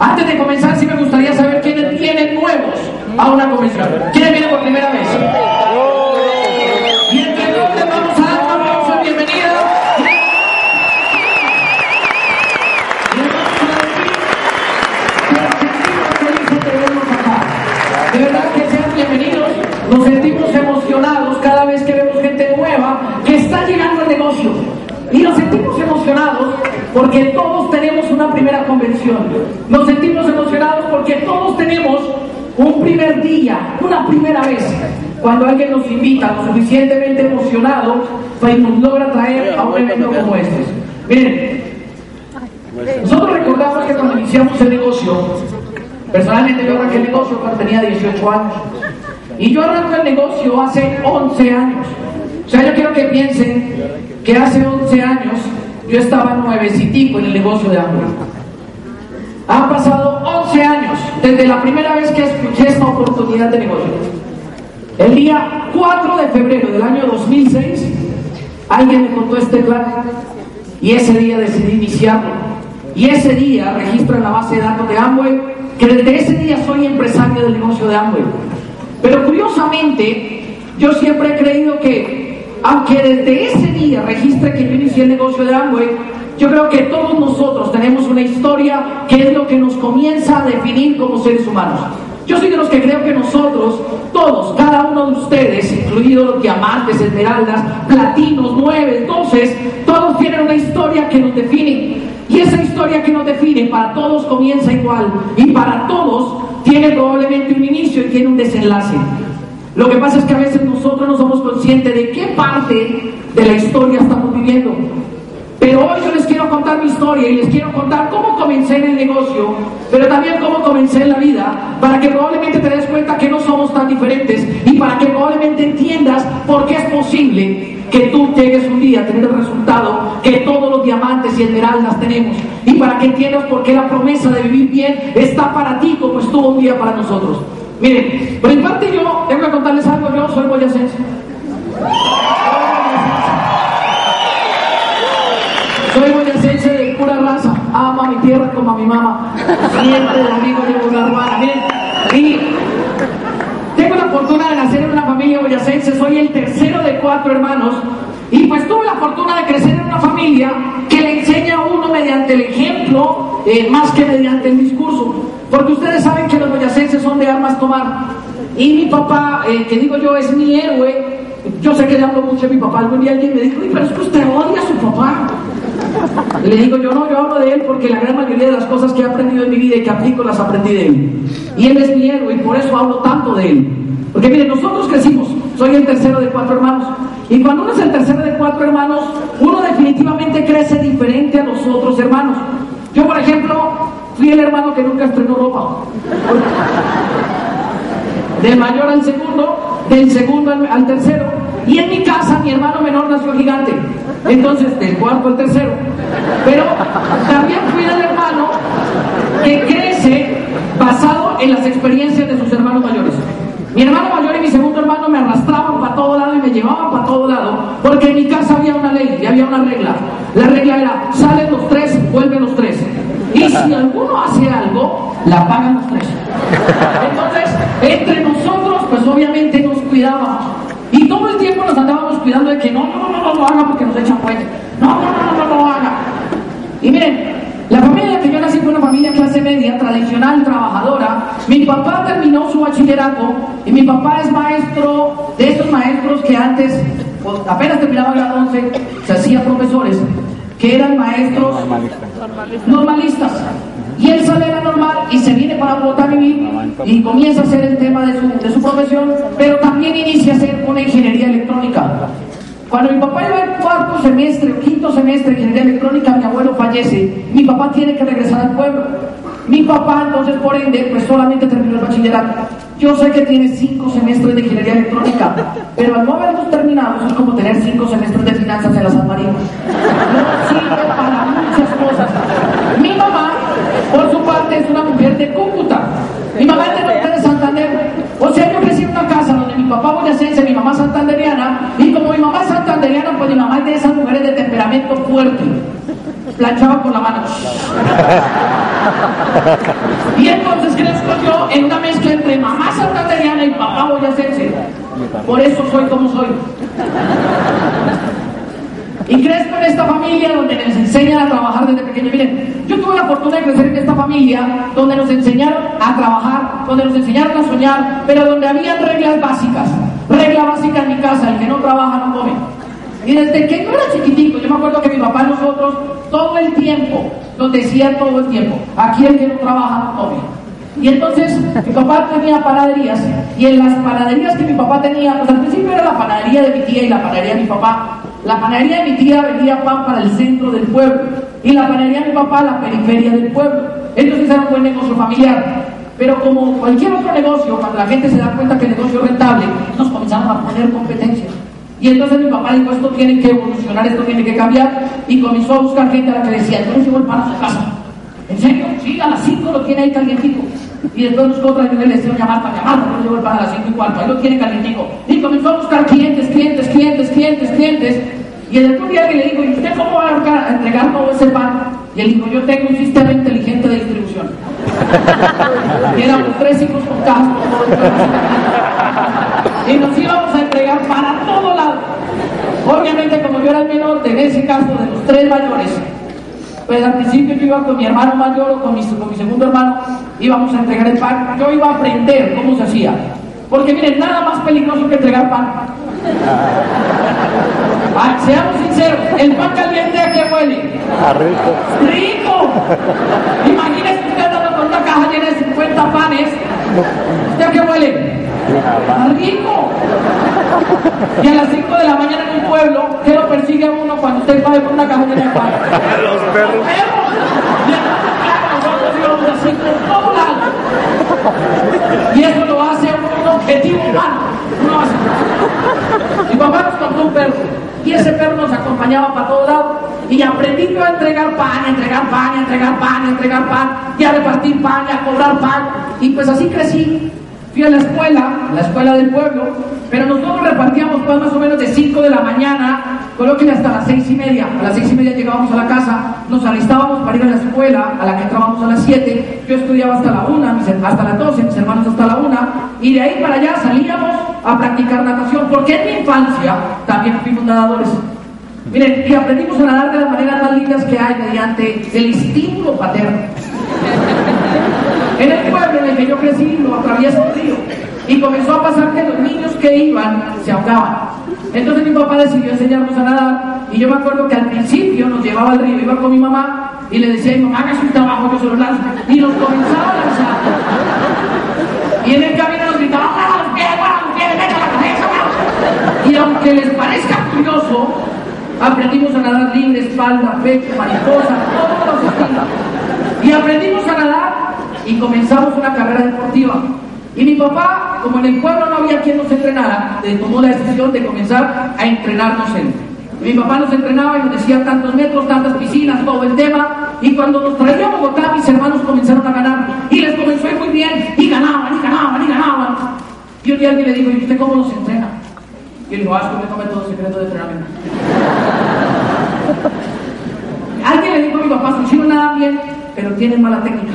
Antes de comenzar, sí me gustaría saber quiénes vienen nuevos a una convención. ¿Quiénes vienen por primera vez? Y un. De verdad que sean bienvenidos, nos sentimos emocionados cada vez que vemos gente nueva que está llegando al negocio. Y nos sentimos emocionados porque todos tenemos una primera convención. Nos sentimos emocionados porque todos tenemos un primer día, una primera vez. Cuando alguien nos invita lo suficientemente emocionado, pues nos logra traer a un evento como este. Miren, nosotros recordamos que cuando iniciamos el negocio, personalmente yo arranqué el negocio cuando tenía 18 años. Y yo arranco el negocio hace 11 años. O sea, yo quiero que piensen que hace 11 años yo estaba nuevecitico en el negocio de hambre. Han pasado 11 años desde la primera vez que escuché esta oportunidad de negocio. El día 4 de febrero del año 2006, alguien me contó este plan y ese día decidí iniciarlo. Y ese día registro en la base de datos de Amway que desde ese día soy empresario del negocio de Amway. Pero curiosamente, yo siempre he creído que, aunque desde ese día registre que yo inicié el negocio de Amway, yo creo que todos nosotros tenemos una historia que es lo que nos comienza a definir como seres humanos. Yo soy de los que creo que nosotros, todos, cada uno de ustedes, incluidos los diamantes, esmeraldas, platinos, nueve, entonces, todos tienen una historia que nos define. Y esa historia que nos define para todos comienza igual. Y para todos tiene probablemente un inicio y tiene un desenlace. Lo que pasa es que a veces nosotros no somos conscientes de qué parte de la historia estamos viviendo. Pero hoy yo les quiero contar mi historia y les quiero contar cómo comencé en el negocio, pero también cómo comencé en la vida, para que probablemente te des cuenta que no somos tan diferentes y para que probablemente entiendas por qué es posible que tú llegues un día a tener el resultado que todos los diamantes y esmeraldas tenemos y para que entiendas por qué la promesa de vivir bien está para ti como estuvo un día para nosotros. Miren, por mi parte yo tengo que contarles algo, yo soy boyacense. Soy boyacense de pura raza, amo a mi tierra como a mi mamá. Siempre de amigo de una hermana. Miren, y tengo la fortuna de nacer en una familia boyacense, soy el tercero de cuatro hermanos. Y pues tuve la fortuna de crecer en una familia que le enseña a uno mediante el ejemplo eh, más que mediante el discurso. Porque ustedes saben que los boyacenses son de armas tomar. Y mi papá, eh, que digo yo, es mi héroe. Yo sé que le hablo mucho a mi papá. Algún día alguien me dijo, "Uy, pero es que usted odia a su papá. Le digo, yo no, yo hablo de él porque la gran mayoría de las cosas que he aprendido en mi vida y que aplico las aprendí de él. Y él es mi héroe y por eso hablo tanto de él. Porque miren, nosotros crecimos, soy el tercero de cuatro hermanos. Y cuando uno es el tercero de cuatro hermanos, uno definitivamente crece diferente a los otros hermanos. Yo, por ejemplo, fui el hermano que nunca estrenó ropa. Del mayor al segundo, del segundo al, al tercero. Y en mi casa, mi hermano menor nació gigante. Entonces, del cuarto al tercero. Pero también fui el hermano que crece basado en las experiencias de sus hermanos mayores. Mi hermano mayor y mi segundo hermano me arrastraban para todo lado y me llevaban para todo lado, porque en mi casa había una ley y había una regla. La regla era, salen los tres, vuelven los tres. Y si alguno hace algo, la pagan los tres. Entonces, entre nosotros, pues obviamente nos cuidábamos. Y todo el tiempo nos andábamos cuidando de que no, no, no, no, lo haga porque nos echan fuego. No, no, no, no, no lo haga. Y miren, la familia en la que yo nací fue una familia clase media, tradicional, trabajadora. Mi papá terminó su bachillerato y mi papá es maestro de estos maestros que antes, pues, apenas terminaban la 11, se hacían profesores. que eran maestros normalistas. Y él sale de la normal y se viene para Bogotá a vivir y comienza a hacer el tema de su, de su profesión, pero también inicia a hacer una ingeniería electrónica. Cuando mi papá iba en cuarto semestre o quinto semestre de ingeniería electrónica, mi abuelo fallece, mi papá tiene que regresar al pueblo. Mi papá, entonces, por ende, pues solamente terminó el bachillerato. Yo sé que tiene cinco semestres de ingeniería electrónica, pero al no haberlos terminado, es como tener cinco semestres de finanzas en la San Marino. No sirve para muchas cosas. Mi mamá, por su parte, es una mujer de Cúcuta. Mi mamá es de Norte de Santander. O sea, yo crecí en una casa donde mi papá boyacense, mi mamá santanderiana, y como mi mamá es santanderiana, pues mi mamá es de esas mujeres de temperamento fuerte. Planchaba con la mano. Y entonces crezco yo en una mezcla entre mamá santanderiana y papá boyacense. Por eso soy como soy. Y crezco en esta familia donde nos enseñan a trabajar desde pequeño. Miren, yo tuve la fortuna de crecer en esta familia donde nos enseñaron a trabajar, donde nos enseñaron a soñar, pero donde había reglas básicas. Regla básica en mi casa, el que no trabaja no come. Y desde que yo era chiquitico, yo me acuerdo que mi papá nosotros todo el tiempo nos decía todo el tiempo, aquí el que no trabaja no. Y entonces mi papá tenía panaderías y en las panaderías que mi papá tenía, pues al principio era la panadería de mi tía y la panadería de mi papá. La panadería de mi tía vendía pan para el centro del pueblo y la panadería de mi papá la periferia del pueblo. Entonces era un buen negocio familiar. Pero como cualquier otro negocio, cuando la gente se da cuenta que el negocio es rentable, nos comenzamos a poner competencia. Y entonces mi papá dijo, esto tiene que evolucionar, esto tiene que cambiar, y comenzó a buscar gente a la que decía, yo no llevo el pan a su casa. ¿En serio? Sí, a las 5 lo tiene ahí calientico. Y después buscó otra vez le decía, llamar para llamar, no llevo el pan a las 5 y cuarto, ahí lo tiene calientico. Y comenzó a buscar clientes, clientes, clientes, clientes, clientes. Y en el día que le dijo, ¿y usted cómo va a entregar todo ese pan? Y él dijo, yo tengo un sistema inteligente de distribución. y éramos tres hijos con cajas. Y nos íbamos a entregar para todo lado. Obviamente, como yo era el menor, en ese caso de los tres mayores, pues al principio yo iba con mi hermano mayor o con mi, con mi segundo hermano, íbamos a entregar el pan. Yo iba a aprender cómo se hacía. Porque miren, nada más peligroso que entregar pan. Ah, seamos sinceros, el pan caliente a qué huele? A rico. ¡Rico! Imagínese usted andando con una caja llena de 50 panes. ¿Usted a qué huele? Rico. Y a las 5 de la mañana en un pueblo, ¿qué lo persigue a uno cuando usted va con una llena de pan? Los perros. Y entonces, claro, nosotros íbamos así por todo lado. Y eso lo hace un objetivo humano. Uno hace. Mi papá nos compró un perro. Y ese perro nos acompañaba para todos lados. Y aprendí yo a entregar pan, a entregar pan, a entregar pan, a entregar pan, y a repartir pan, y a cobrar pan. Y pues así crecí. Fui a la escuela, la escuela del pueblo, pero nosotros repartíamos pan más o menos de 5 de la mañana, colóquenle hasta las 6 y media. A las 6 y media llegábamos a la casa, nos alistábamos para ir a la escuela, a la que entrábamos a las 7. Yo estudiaba hasta la 1, hasta las 12, mis hermanos hasta la 1. Y de ahí para allá salíamos a practicar natación, porque en mi infancia también fuimos nadadores. Miren, y aprendimos a nadar de las maneras más lindas que hay mediante el estímulo paterno. En el pueblo en el que yo crecí lo atraviesa un río y comenzó a pasar que los niños que iban se ahogaban. Entonces mi papá decidió enseñarnos a nadar y yo me acuerdo que al principio nos llevaba al río, iba con mi mamá y le decía a mi mamá, haga su trabajo, yo se lo lanzo. Y nos comenzaba a lanzar. Y en el camino nos gritaban, ¡ah, ¡ah, los pies, meta la cabeza! Y aunque les parezca curioso, aprendimos a nadar libre, espalda, pecho, mariposa, todos los estilos. Y aprendimos a nadar y comenzamos una carrera deportiva. Y mi papá, como en el pueblo no había quien nos entrenara, tomó la decisión de comenzar a entrenarnos él. Mi papá nos entrenaba y nos decía tantos metros, tantas piscinas, todo el tema. Y cuando nos traía a Bogotá, mis hermanos comenzaron a ganar. Y les comenzó muy bien. Y ganaban, y ganaban, y ganaban. Y un día alguien le dijo, ¿y usted cómo nos entrena? Y él dijo, ah, es que me todo secreto de entrenamiento. alguien le dijo a mi papá, funciona nada bien, pero tienen mala técnica.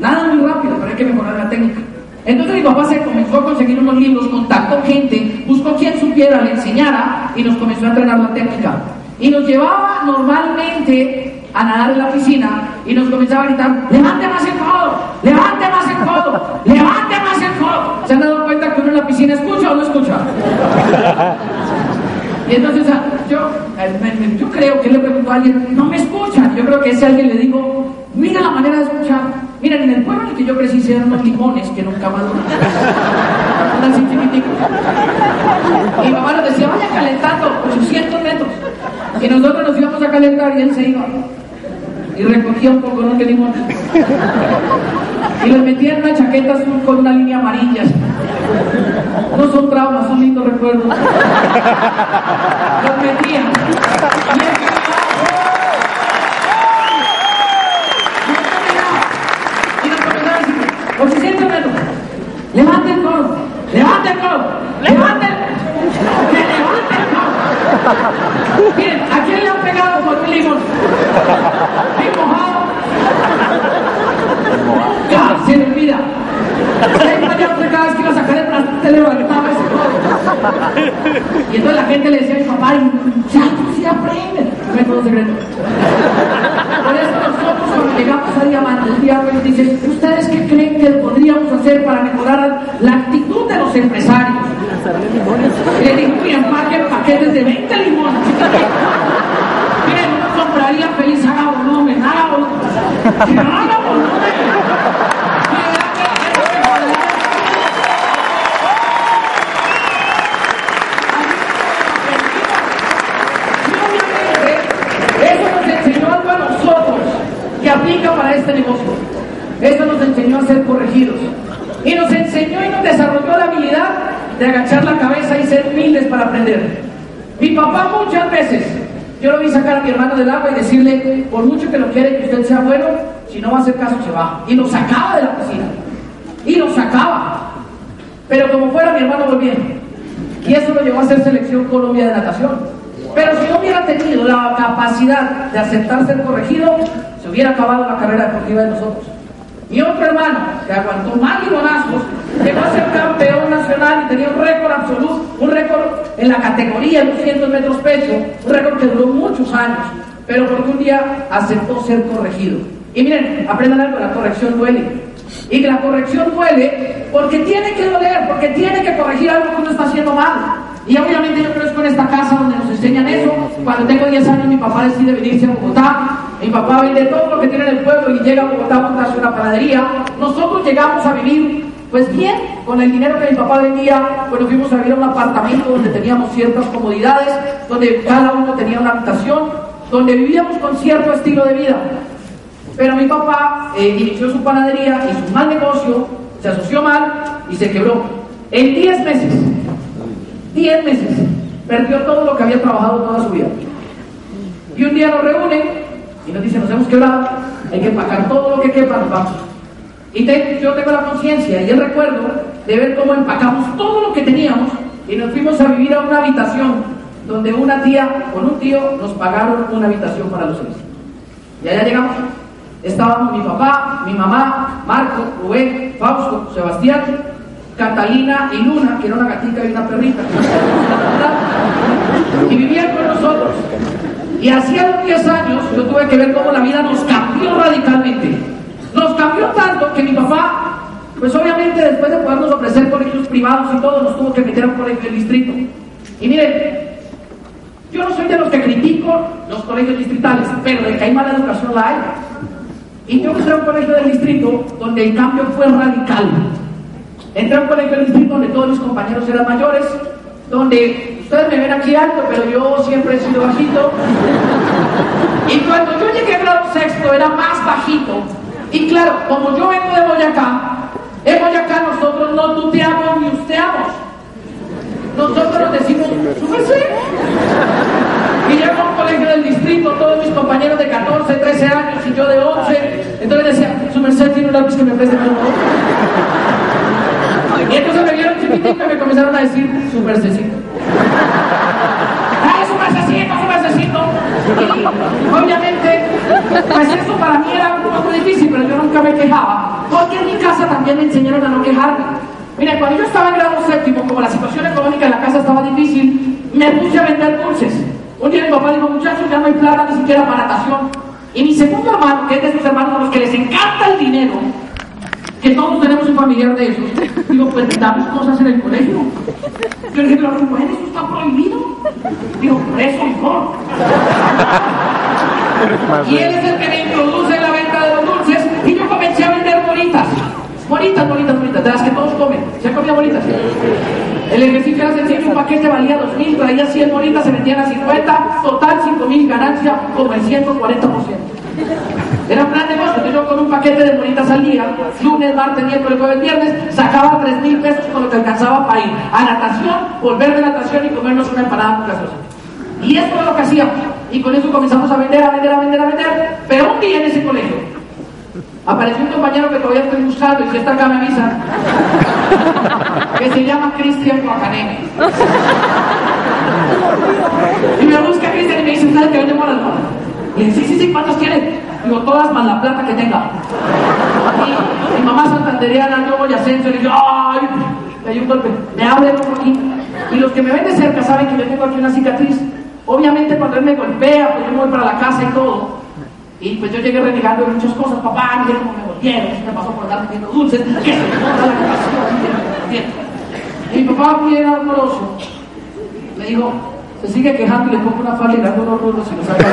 Nada muy rápido, pero hay que mejorar la técnica. Entonces mi papá se comenzó a conseguir unos libros, contactó gente, buscó quien supiera, le enseñara y nos comenzó a entrenar la técnica. Y nos llevaba normalmente a nadar en la piscina y nos comenzaba a gritar, levante más el codo, levante más el codo, levante más el codo. ¿Se han dado cuenta que uno en la piscina escucha o no escucha? Y entonces yo, yo creo que preguntó a alguien, no me escuchan. Yo creo que ese alguien le digo, mira la manera de escuchar. Miren, en el pueblo en el que yo crecí se eran unos limones que nunca maduran. así chiquiticos. Y mi mamá nos decía, vaya calentando 800 metros. Y nosotros nos íbamos a calentar y él se iba. Y recogía un poco de limón. Y los metía en una chaqueta azul con una línea amarilla. No son traumas, son lindos recuerdos. Los metía nos comenzaba a decir, 800 metros. Levante el codo, levante el codo, levante el que levante el codo. Miren, ¿a quién le han pegado por un limón? Bien mojado. Ya, se le olvida. Cada vez que iba a sacar el trastete levantaba ese codo. Y entonces la gente le decía a mi papá, ya, sí aprendes. No hay todo secreto. Por eso nosotros cuando llegamos a Diamante, el diablo dice, ¿ustedes qué creen que podríamos hacer para mejorar la actitud de los empresarios? Y le digo, miren, marquen paquetes de 20 limones. Uno compraría feliz, haga volumen, haga volumen. Haga volumen. Eso nos enseñó algo a nosotros que aplica para este negocio. Eso nos enseñó a ser corregidos. Y nos enseñó y nos desarrolló la habilidad de agachar la cabeza y ser humildes aprender. Mi papá muchas veces, yo lo vi sacar a mi hermano del agua y decirle, por mucho que lo quiere que usted sea bueno, si no va a hacer caso se va. Y lo sacaba de la piscina. Y lo sacaba. Pero como fuera mi hermano volvía. Y eso lo llevó a ser selección Colombia de natación. Pero si no hubiera tenido la capacidad de aceptar ser corregido, se hubiera acabado la carrera deportiva de nosotros. Mi otro hermano, que aguantó más limonazos, llegó a ser campeón nacional y tenía un récord absoluto, un récord en la categoría de 200 metros pecho, un récord que duró muchos años, pero porque un día aceptó ser corregido. Y miren, aprendan algo, la corrección duele. Y que la corrección duele porque tiene que doler, porque tiene que corregir algo que uno está haciendo mal. Y obviamente yo crezco en esta casa donde nos enseñan eso. Cuando tengo 10 años mi papá decide venirse a Bogotá. Mi papá vende todo lo que tiene en el pueblo y llega a Bogotá a montarse una panadería. Nosotros llegamos a vivir pues bien, con el dinero que mi papá vendía, pues nos fuimos a vivir a un apartamento donde teníamos ciertas comodidades, donde cada uno tenía una habitación, donde vivíamos con cierto estilo de vida. Pero mi papá eh, inició su panadería, hizo un mal negocio, se asoció mal y se quebró. En 10 meses 10 meses. Perdió todo lo que había trabajado toda su vida. Y un día nos reúnen y nos dicen, nos hemos quebrado, hay que empacar todo lo que quepa, nos vamos. Y yo tengo la conciencia y el recuerdo de ver cómo empacamos todo lo que teníamos y nos fuimos a vivir a una habitación donde una tía con un tío nos pagaron una habitación para los seis. Y allá llegamos. Estábamos mi papá, mi mamá, Marco, Rubén, Fausto, Sebastián, Catalina y Luna, que era una gatita y una perrita. Y vivían con nosotros. Y hacía 10 años yo tuve que ver cómo la vida nos cambió radicalmente. Nos cambió tanto que mi papá, pues obviamente después de podernos ofrecer colegios privados y todo, nos tuvo que meter a un colegio del distrito. Y miren, yo no soy de los que critico los colegios distritales, pero de que hay mala educación la hay. Y yo entré a un colegio del distrito donde el cambio fue radical. Entré a un colegio del distrito donde todos mis compañeros eran mayores, donde ustedes me ven aquí alto, pero yo siempre he sido bajito. Y cuando yo llegué a grado sexto era más bajito. Y claro, como yo vengo de Boyacá, en Boyacá nosotros no tuteamos ni usteamos. Nosotros nos decimos, súbese. Y llego a un colegio del distrito, todos mis compañeros de 14, 13 años y yo de 11. Entonces decía, su merced tiene un lápiz que me preste por favor?". Y entonces me vieron chiquitito y me comenzaron a decir, su mercedcito. Obviamente, pues eso para mí era un poco difícil, pero yo nunca me quejaba. Porque en mi casa también me enseñaron a no quejarme. Mira, cuando yo estaba en grado séptimo, como la situación económica en la casa estaba difícil, me puse a vender dulces. Un día mi papá dijo, muchachos, ya no hay plata ni siquiera para natación. Y mi segundo hermano, que es de esos hermanos a los que les encanta el dinero, que todos tenemos un familiar de esos, digo, pues damos cosas en el colegio. Yo le dije, pero bueno, eso está prohibido. Digo, por eso mejor. Y él es el que me introduce en la venta de los dulces y yo comencé a vender bolitas. Bolitas, bolitas, bolitas, de las que todos comen. ¿Se comido bolitas? El ejercicio era sencillo, un paquete valía 2.000, traía 100 bolitas, se vendían a 50, total 5.000, ganancia como el 140%. Era un plan de negocio, yo con un paquete de bolitas al día, lunes, martes, miércoles, jueves, viernes, sacaba 3.000 pesos con lo que alcanzaba para ir a natación, volver de natación y comernos una empanada con gaseosa. Y eso es lo que hacíamos. Y con eso comenzamos a vender, a vender, a vender, a vender. Pero un día en ese colegio apareció un compañero que todavía estoy buscando y si está acá me avisa, que se llama Cristian Guacaneme. Y me busca Cristian y me dice, ¿sabes que moras? Le dice, sí, sí, sí, ¿cuántos quieres? Digo, todas más la plata que tenga. Y mi mamá santandereana, yo voy a ascenso, y digo, ¡ay! Me dio un golpe, me abre como aquí. Y los que me ven de cerca saben que yo tengo aquí una cicatriz. Obviamente cuando él me golpea, pues yo me voy para la casa y todo. Y pues yo llegué renegando de muchas cosas, papá, mira cómo me golpearon, eso me pasó por andar metiendo dulces, que se me la Y mi papá, muy amoroso, me dijo, se sigue quejando y le pongo una falda y le hago unos rulos y lo saca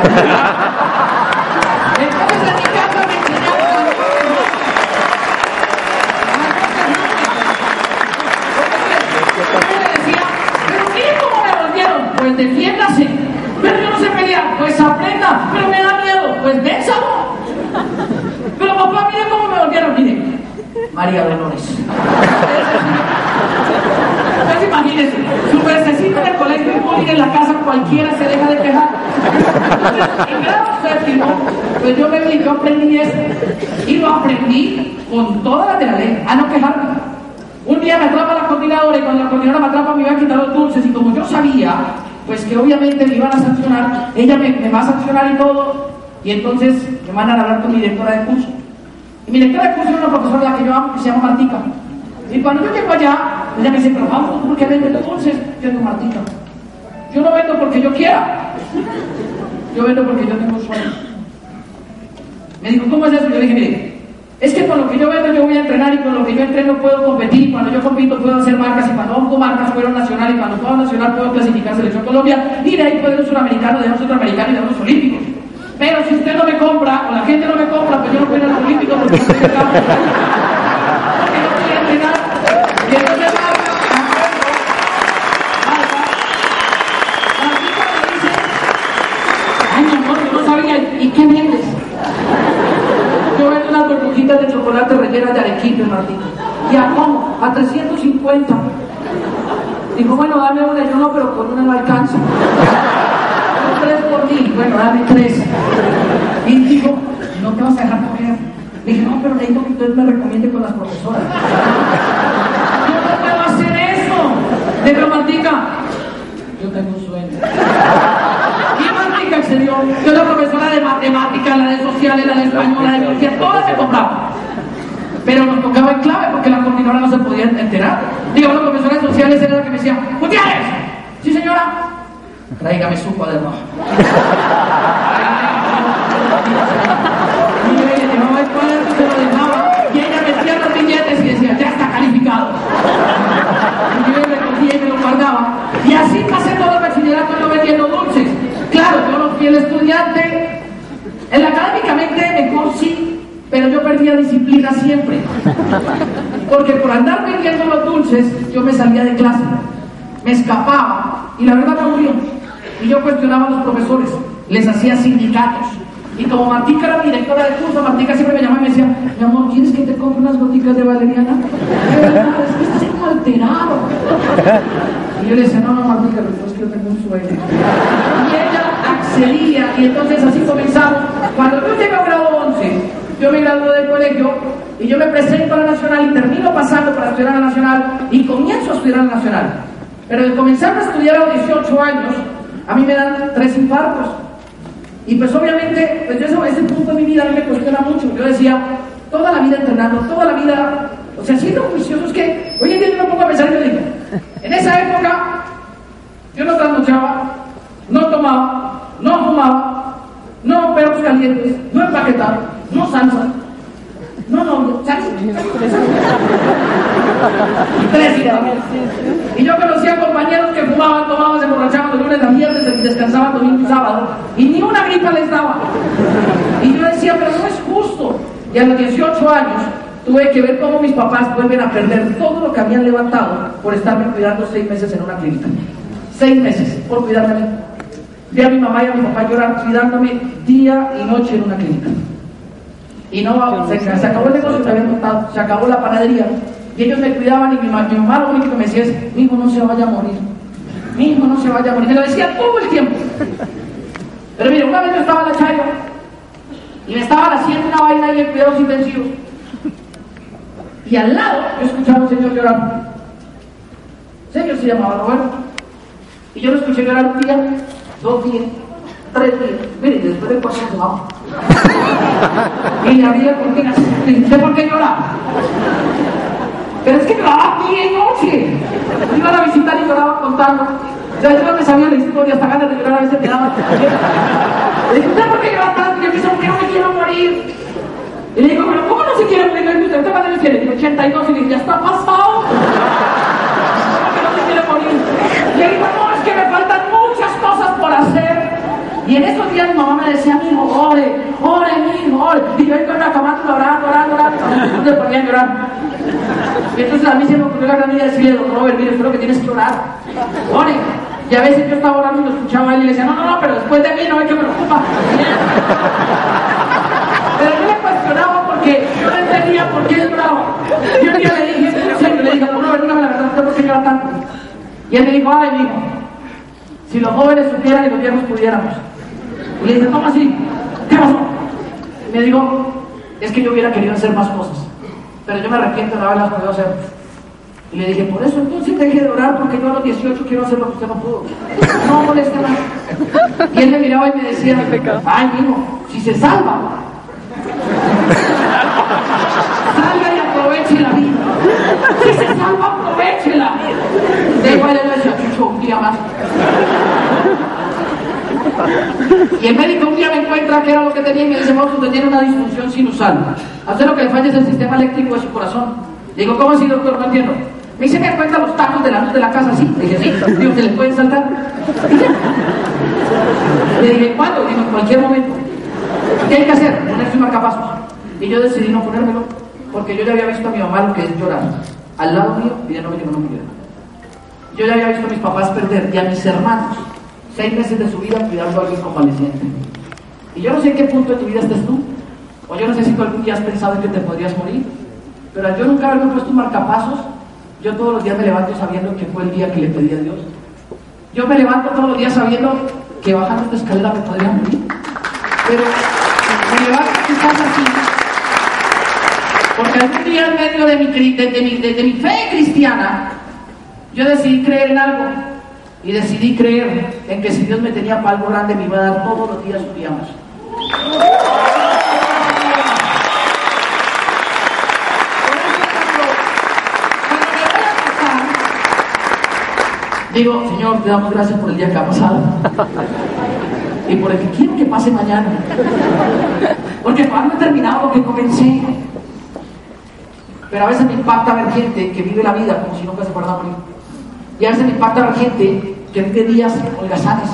Entonces pues defiéndase. Pero yo no sé pelear, pues aprenda, pero me da miedo, pues vénsalo. Pero papá, mire cómo me volvieron, mire. María Dolores. Entonces imagínense, su pececito en el colegio y en la casa, cualquiera se deja de quejar. Entonces, en grado séptimo, pues yo me yo aprendí. Y lo aprendí con de la ley, a no quejarme. Un día me atrapa la coordinadora y cuando la coordinadora me atrapa me iba a quitar los dulces y como yo sabía, pues que obviamente me iban a sancionar, ella me, va a sancionar y todo, y entonces me mandan a hablar con mi directora de curso. Y mi directora de curso es una profesora la que yo amo, que se llama Martica. Y cuando yo llego allá, ella me dice, pero vamos, ¿por qué vendes dulces? Yo digo, Martica, yo no vendo porque yo quiera. Yo vendo porque yo tengo sueño. Me dijo, ¿cómo es eso? Yo dije, mire, es que con lo que yo vendo yo voy a entrenar y con lo que yo entreno puedo competir. Cuando yo compito puedo hacer marcas y cuando hago marcas fueron nacional y cuando puedo nacional puedo clasificar selección Colombia y de ahí puedo ir un suramericano, de un y de unos olímpicos. Pero si usted no me compra o la gente no me compra, pues yo no puedo a los olímpicos porque estoy acá. Porque no voy a entrenar. Y entonces Marta, Marta, Martita me dice, ay mi amor, yo no sabía, ¿y qué vendes? Yo vendo unas burbujitas de chocolate de Martín. ¿Y a cómo? A 350. Dijo, bueno, dame una. Yo no, pero con una no alcanza. Yo tres por mil. Bueno, dame tres. Y dijo, no te vas a dejar comer. Le dije, no, pero necesito que usted me recomiende con las profesoras. Yo no puedo hacer eso. Le digo, Martica, yo tengo un sueño. Martica accedió. Yo la profesora de matemáticas, la de sociales, la de español, la de biología, todas se compraban. Pero nos tocaba en clave porque la coordinadora no se podía enterar. Digo, la profesora de sociales era la que me decía, Gutiérrez, sí señora, tráigame su cuaderno. Y yo le llevaba el cuaderno, se lo dejaba, y ella metía los billetes y decía, ya está calificado. Y yo le recogía y me lo guardaba. Y así pasé todo el bachillerato yo vendiendo dulces. Claro, yo no fui el estudiante. El académicamente mejor sí, pero yo perdía disciplina siempre. Porque por andar vendiendo los dulces, yo me salía de clase, me escapaba y la verdad me aburrió. Y yo cuestionaba a los profesores, les hacía sindicatos. Y como Martica era directora de curso, Martica siempre me llamaba y me decía, mi amor, ¿quieres que te compre unas goticas de valeriana? Verdad, es que estás como alterado. Y yo le decía, no, no, Martica, pero es que yo tengo un sueño. Y ella accedía, y entonces así comenzamos. Cuando yo llego a grado 11, yo me gradué del colegio y yo me presento a la nacional y termino pasando para estudiar a la nacional y comienzo a estudiar a la nacional. Pero de comenzar a estudiar a los 18 años, a mí me dan tres infartos. Y pues obviamente, pues ese punto de mi vida a mí me cuestiona mucho. Yo decía, toda la vida entrenando, toda la vida, o sea, siendo es que hoy en día yo me pongo a pensar y yo digo, en esa época yo no trasnochaba, no tomaba, no fumaba, no perros calientes, no empaquetaba, no salsa. No, no, ¿sabes? Tres Y yo conocía compañeros que fumaban, tomaban, se emborrachaban de lunes a viernes y descansaban domingo y sábado. Y ni una gripa les daba. Y yo decía, pero no es justo. Y a los 18 años tuve que ver cómo mis papás vuelven a perder todo lo que habían levantado por estarme cuidando seis meses en una clínica. Seis meses por cuidarme a. Vi a mi mamá y a mi papá llorar cuidándome día y noche en una clínica. Y no, se, se acabó el negocio que habían montado, se acabó la panadería. Y ellos me cuidaban y mi, mi mamá lo único que me decía es, mi hijo no se vaya a morir. Mi hijo no se vaya a morir. Me lo decía todo el tiempo. Pero mire, una vez yo estaba en la chaya y me estaban haciendo una vaina ahí en cuidados intensivos. Y al lado yo escuchaba a un señor llorando. El señor se llamaba Roberto. Y yo lo escuché llorar un día, dos días, tres días. Mire, después de cuatro se va. y le había por qué, sé por qué lloraba. Pero es que lloraba y noche. Iba a visitar y lloraba contando. Ya yo no me sabía la historia, hasta ganas de llorar a veces me daba. Le dije, ¿usted por qué llora tanto? Y me dice, porque no me quiero morir. Y le digo, pero ¿cómo no se quiere morir? ¿Usted cuántos años tiene? 82. Y le dije, ya está pasado. ¿Cómo que no se quiere morir? Y le digo, no, es que me faltan muchas cosas por hacer. Y en esos días mi mamá me decía, mi hijo, ore, ore, mi hijo, ore. Y yo la cama orando, orando, orando. Se ponía a llorar. Y entonces a mí se me ocurrió la gran idea de decirle, don Robert, mire, creo que tienes que orar. Ore. Y a veces yo estaba orando y lo escuchaba a él y le decía, no, no, no, pero después de mí no hay que preocupa. Pero yo le cuestionaba porque yo no entendía por qué él lloraba. Y un día le dije, serio, le dije, no, Robert, dígame la verdad, ¿por qué llora tanto? Y él me dijo, ay, hijo, si los jóvenes supieran y los viejos pudiéramos. Y le dije, ¿cómo así? ¿Qué pasó? Y me dijo, es que yo hubiera querido hacer más cosas, pero yo me arrepiento de haberlas podido hacer. Y le dije, por eso entonces deje de orar, porque yo a los 18 quiero hacer lo que usted no pudo. No moleste más. Y él me miraba y me decía, ay, hijo, si se salva, salga y aproveche la vida. Si se salva, aprovechela. De igual le decía, Chucho, un día más. Y el médico un día me encuentra que era lo que tenía y me dice, vamos, usted tiene una disfunción sinusal. A usted lo que le falla es el sistema eléctrico de su corazón. Digo, ¿cómo así, doctor? No entiendo. Me dice que cuenta los tacos de la luz de la casa, sí. Le dije, sí. Digo, ¿se les pueden saltar? Le dije, ¿cuándo? Digo, en cualquier momento. ¿Qué hay que hacer? Ponerse un marcapasos. Y yo decidí no ponérmelo, porque yo ya había visto a mi mamá lo que es llorar. Al lado mío, pidiéndome que no me muriera. Yo ya había visto a mis papás perder y a mis hermanos seis meses de su vida cuidando a alguien convaleciente. Y yo no sé en qué punto de tu vida estés tú, o yo no sé si tú algún día has pensado en que te podrías morir, pero yo nunca haberme puesto marcapasos, yo todos los días me levanto sabiendo que fue el día que le pedí a Dios. Yo me levanto todos los días sabiendo que bajando esta escalera me podría morir. Pero me levanto quizás así. Porque algún día en medio de mi, de, de mi fe cristiana, yo decidí creer en algo. Y decidí creer en que si Dios me tenía para grande, me iba a dar todos los días un día más. Digo, Señor, te damos gracias por el día que ha pasado. Y por el que quiero que pase mañana. Porque no he terminado lo que comencé. Pero a veces me impacta ver gente que vive la vida como si nunca se fuera a morir. Y a veces me impacta ver gente que vive días holgazanes.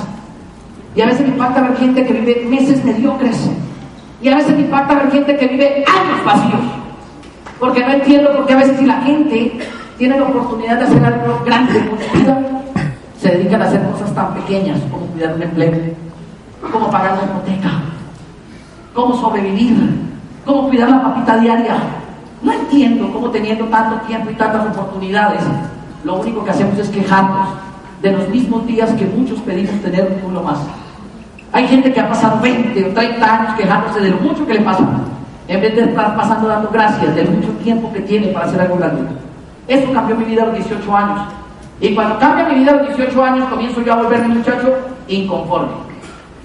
Y a veces me impacta ver gente que vive meses mediocres. Y a veces me impacta ver gente que vive años vacíos. Porque no entiendo por qué a veces si la gente tiene la oportunidad de hacer algo grande en su vida, se dedican a hacer cosas tan pequeñas como cuidar un empleo, como pagar una hipoteca, como sobrevivir, como cuidar la papita diaria. No entiendo cómo teniendo tanto tiempo y tantas oportunidades, lo único que hacemos es quejarnos de los mismos días que muchos pedimos tener uno más. Hay gente que ha pasado 20 o 30 años quejándose de lo mucho que le pasa, en vez de estar pasando dando gracias del mucho tiempo que tiene para hacer algo grande. Esto cambió mi vida a los 18 años. Y cuando cambia mi vida a los 18 años, comienzo yo a volverme muchacho inconforme.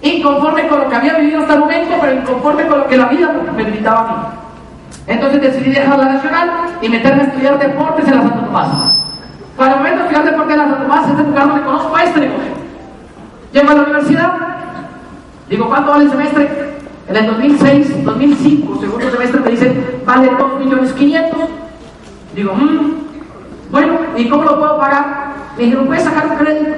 Inconforme con lo que había vivido hasta el momento, pero inconforme con lo que la vida me brindaba a mí. Entonces decidí dejar la nacional y meterme a estudiar deportes en la Santo Tomás. Para momento de estudiar deportes en la Santo Tomás, este lugar donde conozco a este negocio. Llego a la universidad, digo, ¿cuánto vale el semestre? En el 2006, 2005, segundo semestre, me dicen, vale 2 millones 500. Digo, mmm, bueno, ¿y cómo lo puedo pagar? Me dijeron, puedes sacar un crédito.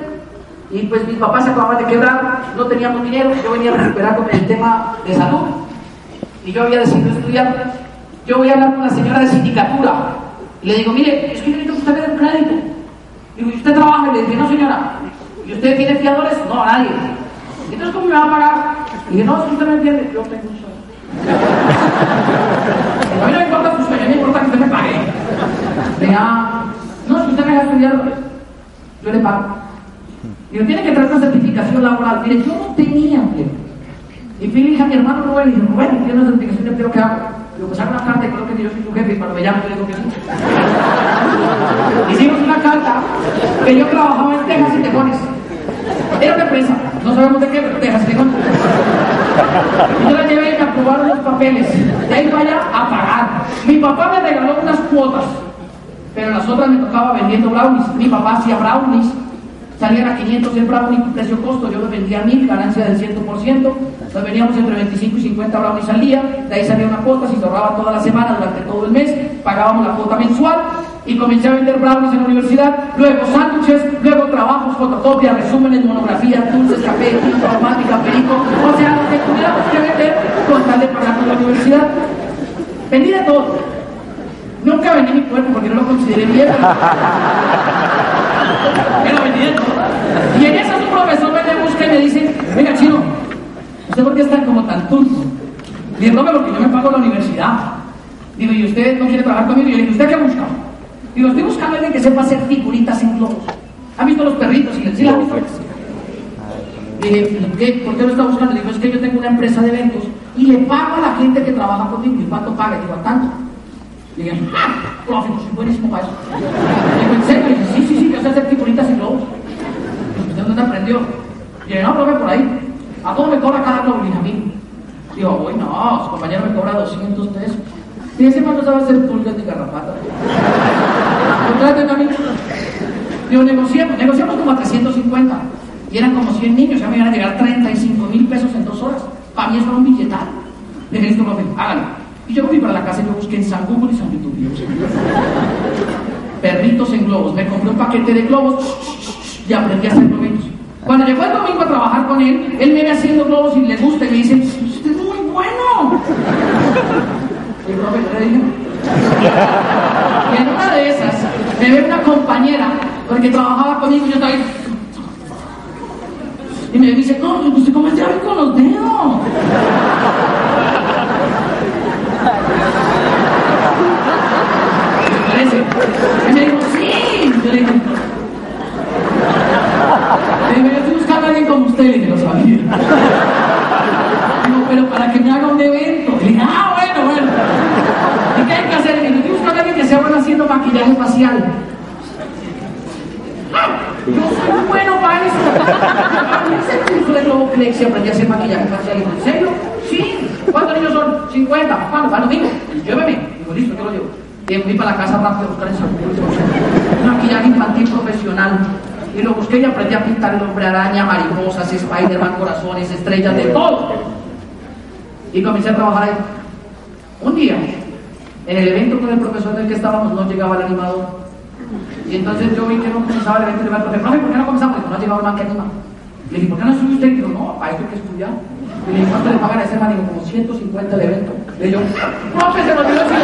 Y pues mis papás se acababan de quebrar, no teníamos dinero, yo venía recuperándome el tema de salud. Y yo había decidido estudiar. Yo voy a hablar con la señora de sindicatura. Le digo, mire, es que yo necesito que usted me dé un crédito. ¿y usted trabaja? Y le dije, no señora. ¿Y usted tiene fiadores? No, a nadie. Entonces, ¿cómo me va a pagar? Y dije, no, si usted me entiende, yo tengo un sueño. a mí no me importa su sueño, a mí me importa que usted me pague. Ah, no, si usted me deja estudiar, yo le pago. Digo, tiene que traer una certificación laboral. Mire, yo no tenía empleo. Y fui y a mi hermano Rubén, y dije, bueno, tiene una certificación de empleo que hago. Pues hago una carta creo que yo soy su jefe y cuando me llaman yo digo que sí. Hicimos una carta que yo trabajaba en Texas y Tejones. Era una empresa, no sabemos de qué, pero Texas y Tejones. Y yo la llevé y me aprobaron los papeles. De ahí vaya a pagar. Mi papá me regaló unas cuotas, pero las otras me tocaba vendiendo brownies. Mi papá hacía brownies salían a 500 el brownie precio costo, yo los vendía a 1000, ganancia del 100%, nos veníamos entre 25 y 50 brownies al día, de ahí salía una cuota, se ahorraba toda la semana durante todo el mes, pagábamos la cuota mensual y comencé a vender brownies en la universidad, luego sándwiches, luego trabajos, fotocopias, resúmenes, monografías, dulces, café, tinta, aromática, perico, o sea, lo que tuviéramos que vender con tal de pagar la universidad. Vendí de todo. Nunca vendí mi cuerpo porque no lo consideré bien. Y en eso un profesor me busca y me dice, venga chino, ¿usted por qué está como tan turco? Digo, no, porque yo me pago la universidad. Digo, ¿y usted no quiere trabajar conmigo? Y yo le digo, ¿usted qué busca? Digo, estoy buscando a alguien que sepa hacer figuritas en globos. ¿Han visto los perritos? Y le decía, Dije, ¿qué? ¿por qué lo está buscando? Digo, es que yo tengo una empresa de eventos y le pago a la gente que trabaja conmigo. ¿Y cuánto paga? Digo, tanto. Dije, ¡ah! Profe, soy buenísimo para eso. Digo, ¿en serio? Dije, sí, sí, sí, yo sé hacer figuritas en globos. ¿De dónde aprendió? Y dije, no, profe, por ahí. ¿A cómo me cobra cada globo? A mí. Digo, uy, no, su compañero me cobra 200 pesos. Y ese no sabe hacer pulgas de garrapata. Contraten a mí. Digo, negociamos, negociamos como a 350. Y eran como 100 niños, ya me iban a llegar 35 mil pesos en dos horas. Para mí eso era un billetal. Le dije, listo, profe, háganlo. Y yo fui para la casa y yo busqué en San Google y San YouTube. Perritos en globos. Me compré un paquete de globos y aprendí a hacer globitos. Cuando llegó el domingo a trabajar con él, él me ve haciendo globos y le gusta y me dice, usted es muy bueno. Y profe le dije, en una de esas me ve una compañera, porque trabajaba conmigo y yo estaba. Y me dice, no, usted cómo es de con los dedos. Y me dijo, sí. Yo le dije, le digo, yo estoy buscando a alguien como usted, y lo sabía. Digo, pero para que me haga un evento. Le dije, ah, bueno, bueno. ¿Y qué hay que hacer? Le dije, estoy buscando a alguien que sea bueno haciendo maquillaje facial. Yo soy muy bueno para eso. Hice curso de Globoplex y aprendí a hacer maquillaje facial. ¿En serio? Sí. ¿Cuántos niños son? 50. ¿Cuándo? ¿Cuándo? Digo, lléveme. Digo, listo, yo lo llevo. Y fui para la casa rápido a buscar esa Un maquillaje infantil profesional. Y lo busqué y aprendí a pintar el hombre araña, mariposas, Spider-Man, corazones, estrellas, de todo. Y comencé a trabajar ahí. Un día, en el evento con el profesor del que estábamos, no llegaba el animador. Y entonces yo vi que no comenzaba el evento y le dije, profe, ¿por qué no comenzamos? Porque no ha llegado el man que anima. Le dije, ¿por qué no estudia usted? Y dijo, no, para esto hay que estudiar. Y le dije, ¿cuánto le pagan a ese man? Digo, como 150 el evento. Le digo, profe, se lo dio así.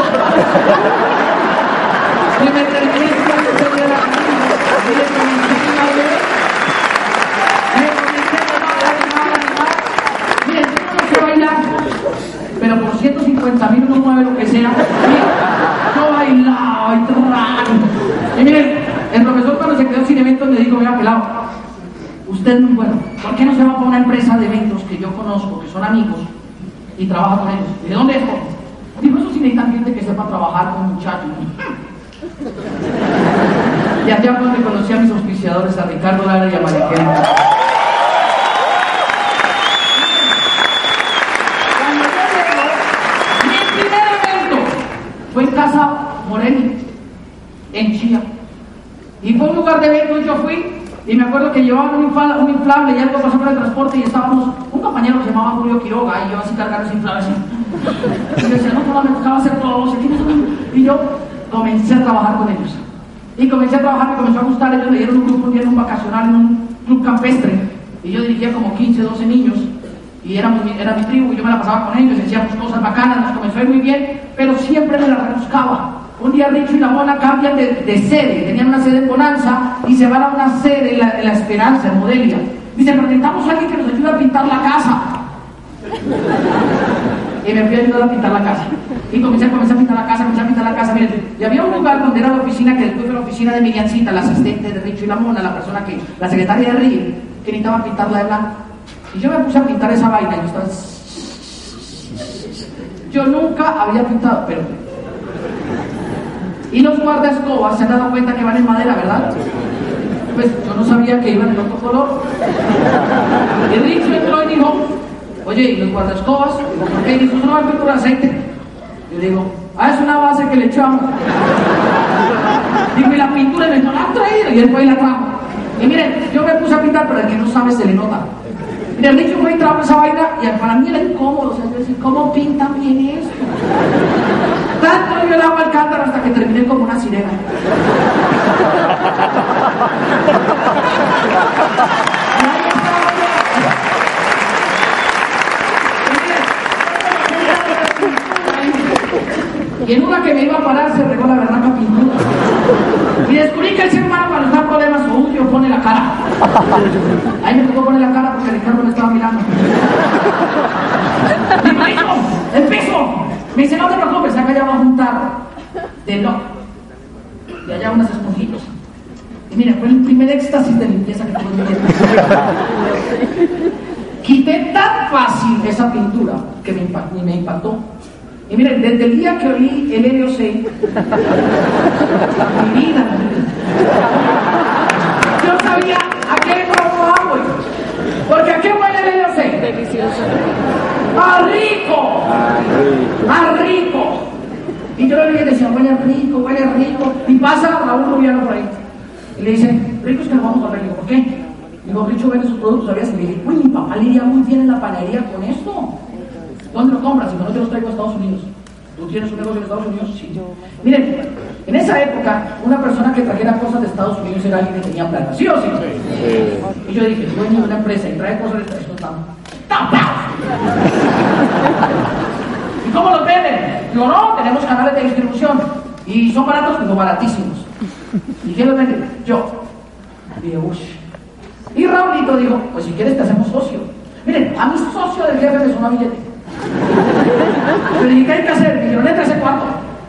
Y me terminé ese día la y le comencé a ver. Me comencé a animar. Miren, yo no sé bailar, pero por 150 mil uno mueve lo que sea. Yo bailaba y trrrrán. Y miren, el profesor cuando se quedó sin eventos me dijo, mira, pelado, usted es muy bueno. ¿Por qué no se va para una empresa de eventos que yo conozco, que son amigos, y trabaja con ellos? ¿Y de dónde es? Digo, eso sí necesitan gente que sepa trabajar con muchachos. Y allá fue donde conocí a mis auspiciadores, a Ricardo Lara y a Mariquel. Fue en Casa Moreni, en Chía. Y fue un lugar de eventos, yo fui Y me acuerdo que llevaban un, inflable, un inflable y algo pasó por el transporte y estábamos, un compañero que se llamaba Julio Quiroga y yo así cargando ese inflable. Y yo decía, no, me tocaba hacer todo. Y yo comencé a trabajar con ellos. Y comencé a trabajar, me comenzó a gustar. Ellos me dieron un grupo, un día en un vacacional en un club campestre. Y yo dirigía como 15, 12 niños. Y era mi tribu y yo me la pasaba con ellos. Hacíamos cosas bacanas, nos comenzó muy bien. Pero siempre me la rebuscaba. Un día Richo y la Mona cambian de, sede. Tenían una sede en Bonanza y se van a una sede en la, la Esperanza, en Modelia. Dice, necesitamos a alguien que nos ayude a pintar la casa. Y me fui a ayudar a pintar la casa. Y comencé, comencé a pintar la casa, comencé a pintar la casa. Miren, y había un lugar donde era la oficina, que después fue la oficina de Miriancita, la asistente de Richo y la Mona, la persona que, la secretaria de Río, que necesitaba pintarla de blanco. Y yo me puse a pintar esa vaina. Y yo, estaba... yo nunca había pintado, pero y los guardaescobas se han dado cuenta que van en madera, ¿verdad? Pues yo no sabía que iban en otro color. Y Richo entró y dijo, oye, ¿y los guardaescobas? ¿Por qué? Dijo, no, es de aceite. Yo digo, ah, es una base que le echamos. Digo, y la pintura, y me dijo, la han traído. Y él fue y la trajo. Y miren, yo me puse a pintar, pero el que no sabe se le nota. Miren, Richo fue y trajo esa vaina, y para mí era incómodo. O sea, yo decía, ¿cómo pintan bien esto? Tanto yo el agua al cántaro hasta que terminé como una sirena. Y en una que me iba a parar se regó la berraca pintura. Y descubrí que el ser humano cuando está en problemas o pone la cara. Ahí me tocó poner la cara porque Ricardo me estaba mirando. ¡Mi ¡Empiezo! Me dice, no te preocupes, acá ya va a juntar de no. Y allá unas esponjitas. Y mira, fue el primer éxtasis de limpieza que tuve en. Quité tan fácil esa pintura que me, impactó, me impactó. Y miren, desde el día que olí el 6, mi vida, yo sabía a qué agua, Porque a qué huele el 6? Delicioso. ¡A rico! ¡A rico! Y yo le dije, decía, huele rico, huele rico. Y pasa a un gobierno por ahí. Y le dice, rico es que nos vamos a rico. ¿Por qué? Digo, Richo vende sus productos, ¿sabías? Y le dije, uy, mi papá le iría muy bien en la panadería con esto. ¿Dónde lo compras? Si no, te los traigo a Estados Unidos. ¿Tú tienes un negocio en Estados Unidos? Sí. Miren, en esa época, una persona que trajera cosas de Estados Unidos era alguien que tenía plata, ¿sí o sí? Y yo dije, dueño de una empresa y trae cosas de Estados Unidos, ¿Y cómo los venden? Digo, no, tenemos canales de distribución. Y son baratos, pero baratísimos. ¿Y quién los vende? Yo. Y Y Raulito dijo, pues si quieres te hacemos socio. Miren, a mi socio del jefe me sonó billete. Le dije, ¿qué hay que hacer? Ese.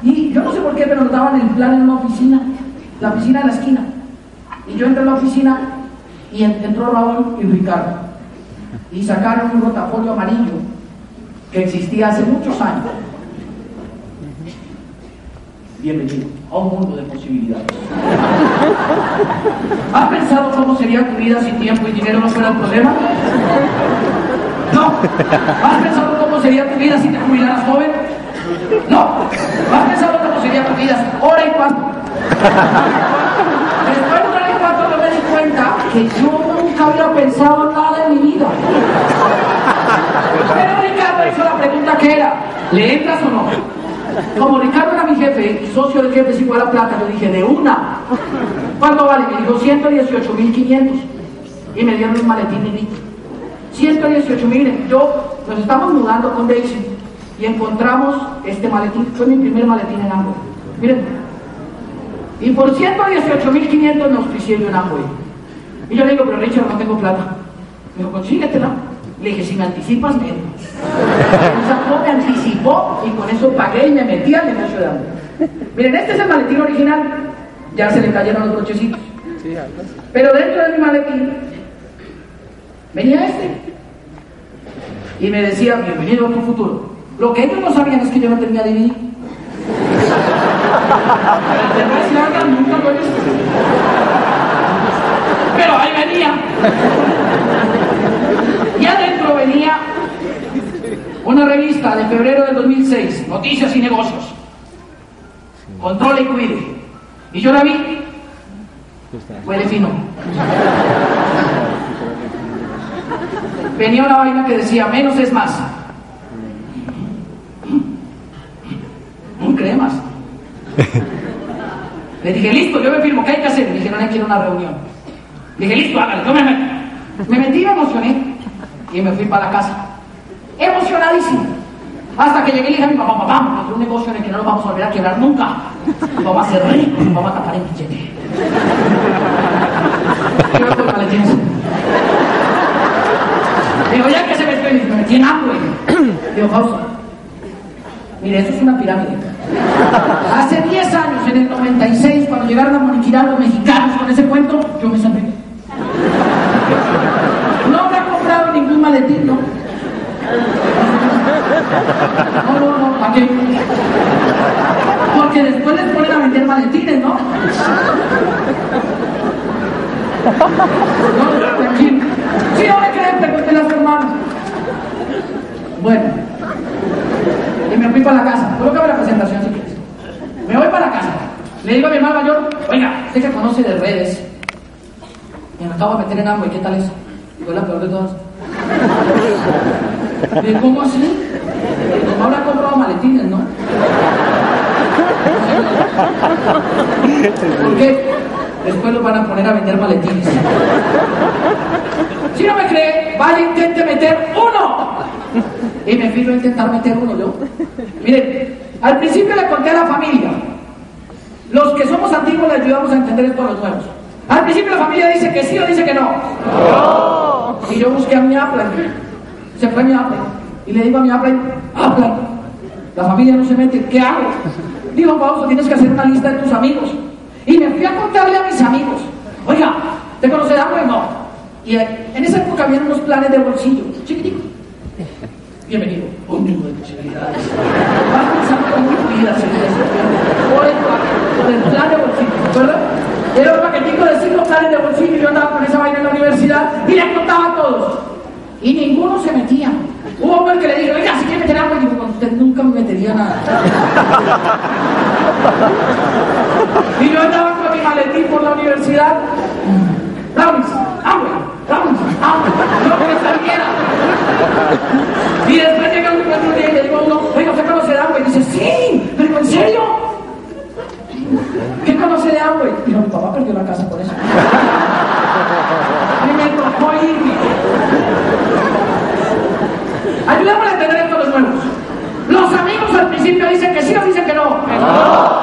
Y yo no sé por qué, pero nos daban el plan en una oficina, la oficina de la esquina. Y yo entré a la oficina y entró Raúl y Ricardo y sacaron un rotafolio amarillo que existía hace muchos años. Bienvenido a un mundo de posibilidades. ¿Has pensado cómo sería tu vida si tiempo y dinero no fuera el problema? No. ¿Has pensado cómo sería tu vida si te jubilaras joven? No. ¿Has pensado cómo sería tu vida hora y cuatro? Después de hora y cuatro yo me di cuenta que yo nunca había pensado nada en mi vida. Pero Ricardo hizo la pregunta que era, ¿le entras o no? Como Ricardo era mi jefe y socio del jefe si fuera plata, yo dije, de una. ¿Cuánto vale? Me dijo 118.500. Y me dieron un maletín negrito. 118 mil. Yo nos estamos mudando con Daisy y encontramos este maletín. Fue mi primer maletín en Amway. Miren. Y por 118.500 nos pusieron en Amway. Y yo le digo, pero Richard, no tengo plata. Me dijo, consíguetela. Le dije, si me anticipas, me me anticipó y con eso pagué y me metí al negocio de hambre. Miren, este es el maletín original. Ya se le cayeron los brochecitos. Pero dentro de mi maletín venía este. Y me decía, bienvenido a tu futuro. Lo que ellos no sabían es que yo no tenía DVD. pero ahí venía. Y adentro venía una revista de febrero del 2006, Noticias y Negocios. Control y cuide. Y yo la vi. Huele fino. Venía una vaina que decía, menos es más. Un cremas. Le dije, listo, yo me firmo, ¿qué hay que hacer? Me dijeron, ir a una reunión. Dije, listo, hágalo, yo me metí. Me metí me emocioné. Y me fui para la casa. Emocionadísimo. Hasta que llegué y le dije a mi papá, papá, es un negocio en el que no nos vamos a volver a quebrar nunca. Mi papá se rico, mi papá a tapar en billete. Yo maletines. Digo, ya que se me estoy, me metí en hambre. Digo, Fausto, mire, esto es una pirámide. Hace 10 años, en el 96, cuando llegaron a moniquirar los mexicanos con ese cuento, yo me salvé. No me he comprado ningún maletín, ¿no? No, no, no, ¿para qué? Porque después les ponen a vender maletines, ¿no? No, tranquilo. Si no a su hermano. Bueno, y me fui para la casa. Colócame la presentación si quieres. Me voy para la casa. Le digo a mi hermano mayor, oiga, usted que conoce de redes, me acabo de meter en agua, ¿y qué tal eso? Y fue la peor de todas. Digo, ¿cómo así? Como habrá comprado maletines, ¿no? ¿Por qué? Después los van a poner a vender maletines. Si no me cree, vaya intente meter uno. Y me fui a intentar meter uno yo. Miren, al principio le conté a la familia. Los que somos antiguos le ayudamos a entender esto a los nuevos. Al principio la familia dice que sí o dice que no. Y yo busqué a mi Apple. Se fue mi Apple. Y le digo a mi Apple, Apple, la familia no se mete, ¿qué hago? Digo, Pauso, tienes que hacer una lista de tus amigos. Y me fui a contarle a mis amigos, oiga, ¿te conoces Apple? No. Y en esa época había unos planes de bolsillo, chiquitico. Bienvenido, un mundo de posibilidades. Vas pensando en tu vida, Por el, por el plan de bolsillo, ¿verdad? Era un paquetico de cinco planes de bolsillo y yo andaba con esa vaina en la universidad y les contaba a todos. Y ninguno se metía. Hubo hombre que le dijo, oiga, si quiere meter algo, y digo, con usted nunca me metería nada. Y yo andaba con mi maletín por la universidad. Brownies, agua, brownies, agua, no que saliera. Y después llega un otro día y le digo a uno, oiga, ¿usted conoce de agua? Y dice, sí, pero ¿en serio? ¿Qué conoce de agua? Y dijo, mi papá perdió la casa por eso. Y me tocó irme. Ayudémosle a entender esto los nuevos. Los amigos al principio dicen que sí o dicen que no.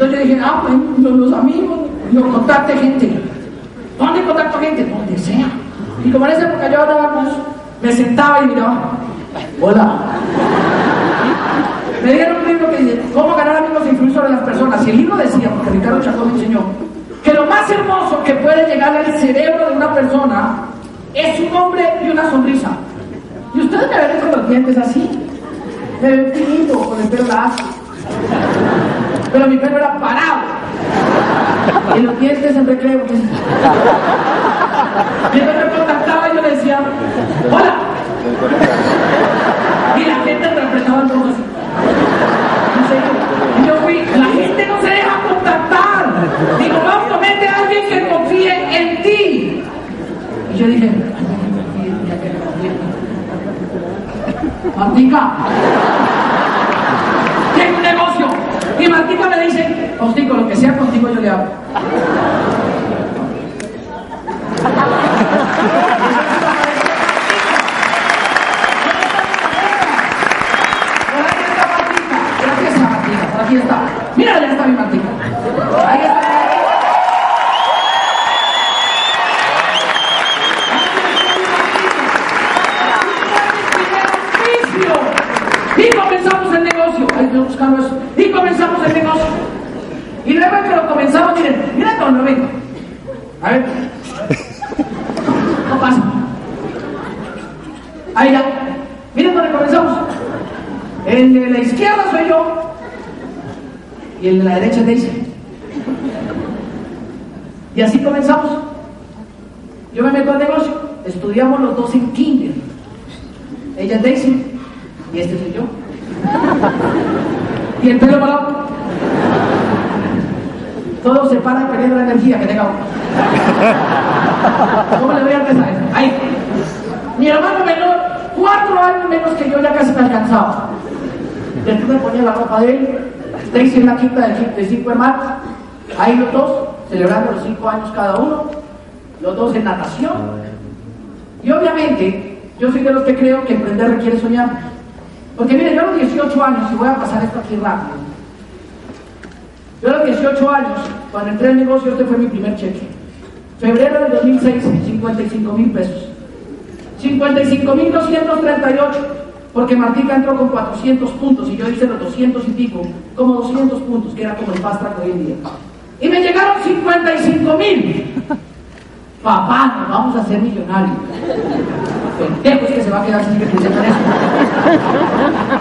Entonces yo dije, ah, pues los, amigos, yo contacte gente. ¿Dónde contacto gente? Donde sea. Y como en esa época yo hablaba con me sentaba y miraba, hola. Me dieron un libro que dice, ¿Cómo ganar amigos e influir sobre las personas? Y el libro decía, porque Ricardo Chacón enseñó, que lo más hermoso que puede llegar al cerebro de una persona es un hombre y una sonrisa. Y ustedes me ven con los dientes así. Me ven con el pelo lacio. Pero mi pelo era parado. Y los dientes en recreo. Y entonces me contactaba y yo le decía, hola. Y la gente me apretaba todo así. En serio. Y yo fui, la gente no se deja contactar. Digo, vamos, mete a alguien que confíe en ti. Y yo dije, Martica, tengo un negocio. Y Martica me dice, Contigo, lo que sea contigo yo le hago. Aquí está. Mira, ya está mi Martica. Ahí está. Y comenzamos el negocio. Eso. Y comenzamos el negocio. Y luego que lo comenzamos, miren, miren dónde vengo. A ver. No pasa. Ahí ya. Miren dónde comenzamos. El de la izquierda soy yo. Y el de la derecha es Daisy. Y así comenzamos. Yo me meto al negocio. Estudiamos los dos en kinder. Ella es Daisy. Y este soy yo. Y el pelo parado. Todos se paran perdiendo la energía que tenga uno. ¿Cómo le voy a empezar? Ahí. Mi hermano menor, cuatro años menos que yo, ya casi me alcanzaba. Después me ponía la ropa de él, Stacy en la quinta de cinco hermanos, ahí los dos, celebrando los cinco años cada uno, los dos en natación. Y obviamente, yo soy de los que creo que emprender requiere soñar. Porque miren, yo a los 18 años, y voy a pasar esto aquí rápido, yo a los 18 años, cuando entré al negocio, este fue mi primer cheque. Febrero del 2006, 55 mil pesos. 55 mil 238, porque Martica entró con 400 puntos y yo hice los 200 y pico, como 200 puntos, que era como el fast track hoy en día. Y me llegaron 55 mil. Papá, nos vamos a hacer millonarios. Pendejo es que se va a quedar sin eso.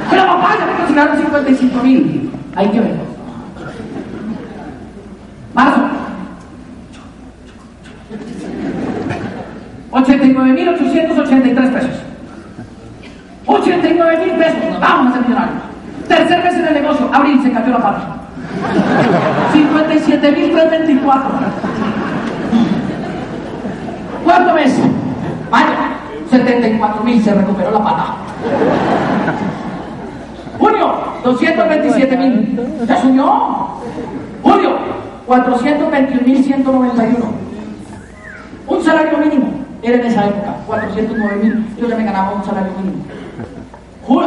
Pero papá, ya me consignaron 55 mil. Hay que ver. Marzo. 89.883 pesos. 89 mil pesos. Vamos a ser millonarios. Tercer mes en el negocio. Abril se cayó la pata. 57.324. Cuarto mes. Mayo. 74 mil se recuperó la pata. Junio. 227 mil. Se subió. Julio. 421.191. Un salario mínimo era en esa época, 409.000. Yo ya me ganaba un salario mínimo.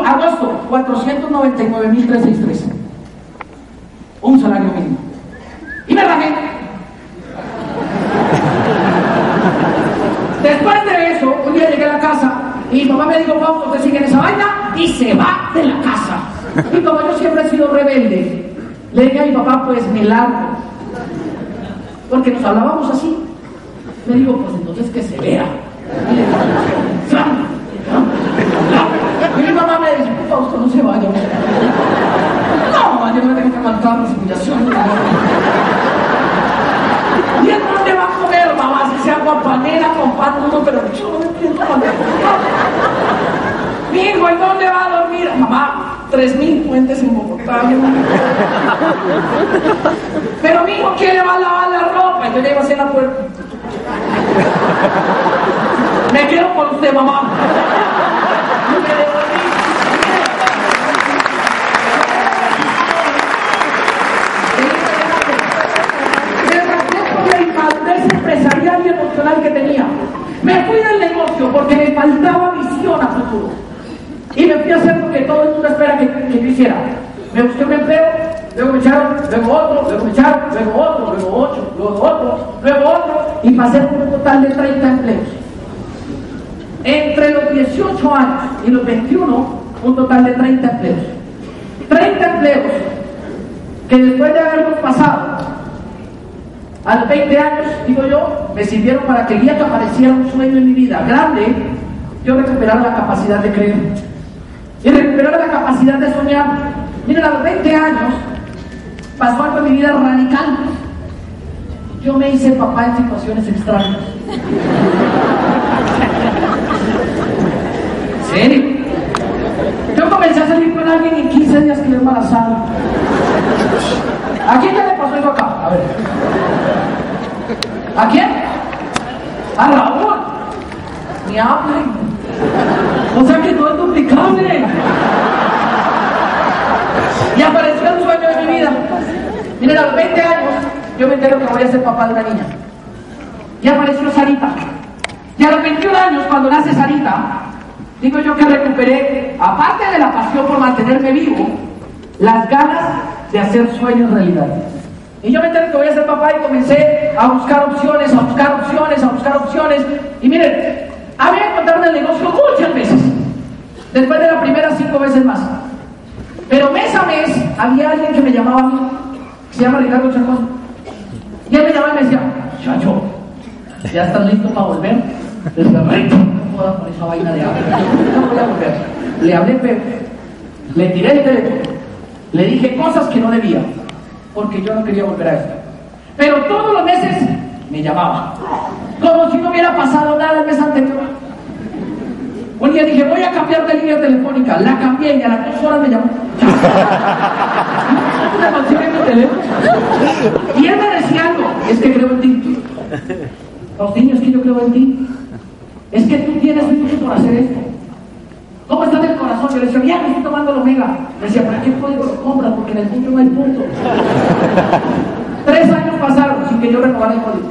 agosto, 499.363. Un salario mínimo. Y me rajé. Después de eso, un día llegué a la casa y mi mamá me dijo, vamos, usted sigue en esa vaina y se va de la casa. Y como yo siempre he sido rebelde, le dije a mi papá, pues me largo porque nos hablábamos así. Me digo, pues entonces que se vea. Y mi mamá me dice, Fausto, no se vaya. No, yo no me tengo que aguantar las humillaciones. ¿Y en dónde va a? Si sea guapanera con pan uno, pero yo no pienso comer. Mi hijo, ¿en dónde va a dormir? Mamá, tres mil puentes en Bogotá. Pero mi hijo, ¿quién le va a lavar la ropa? Y yo llego así en la puerta. Me quedo con usted, mamá. Que tenía. Me fui del negocio porque me faltaba visión a futuro. Y me fui a hacer lo que todo el mundo espera que, que yo hiciera. Me busqué un empleo, luego me echaron, luego otro, luego me echaron, luego otro, luego ocho, luego otro, luego otro, y pasé por un total de 30 empleos. Entre los 18 años y los 21, un total de 30 empleos. 30 empleos que después de haberlos pasado a los 20 años, digo yo, me sirvieron para que el día que apareciera un sueño en mi vida grande, yo recuperara la capacidad de creer y recuperar la capacidad de soñar. Miren, a los 20 años pasó algo en mi vida radical. Yo me hice papá en situaciones extrañas. ¿En serio? Yo comencé a salir con alguien y en 15 días quedé embarazada. ¿A quién ya le pasó eso acá? A ver. ¿A quién? A Raúl. Ni hablen. O sea que todo es duplicable. Y apareció el sueño de mi vida. Miren, a los 20 años yo me entero que voy a ser papá de una niña. Y apareció Sarita. Y a los 21 años, cuando nace Sarita, digo yo que recuperé, aparte de la pasión por mantenerme vivo, las ganas de hacer sueños realidad. Y yo me entero que voy a ser papá y comencé a buscar opciones, a buscar opciones, a buscar opciones. Y miren, había contarme el negocio muchas veces. Después de la primera, cinco veces más. Pero mes a mes había alguien que me llamaba a mí, que se llama Ricardo Chacón. Y él me llamaba y me decía, Chacho, ¿ya estás listo para volver? Le decía, no con esa vaina de agua. No voy a volver. Le hablé le tiré el teléfono, le dije cosas que no debía, porque yo no quería volver a esto. Pero todos los meses me llamaba, como si no hubiera pasado nada el mes anterior. Un día dije, voy a cambiar de línea telefónica. La cambié y a las dos horas me llamó. Mi teléfono. Y él me decía algo, es que creo en ti. Faustino, es que yo creo en ti. Es que tú tienes mucho por hacer esto. ¿Cómo estás del corazón? Yo le decía, bien, estoy tomando el omega. Me decía, ¿para qué código lo compras? Porque en el punto no hay punto. Tres años pasaron sin que yo renovara el código.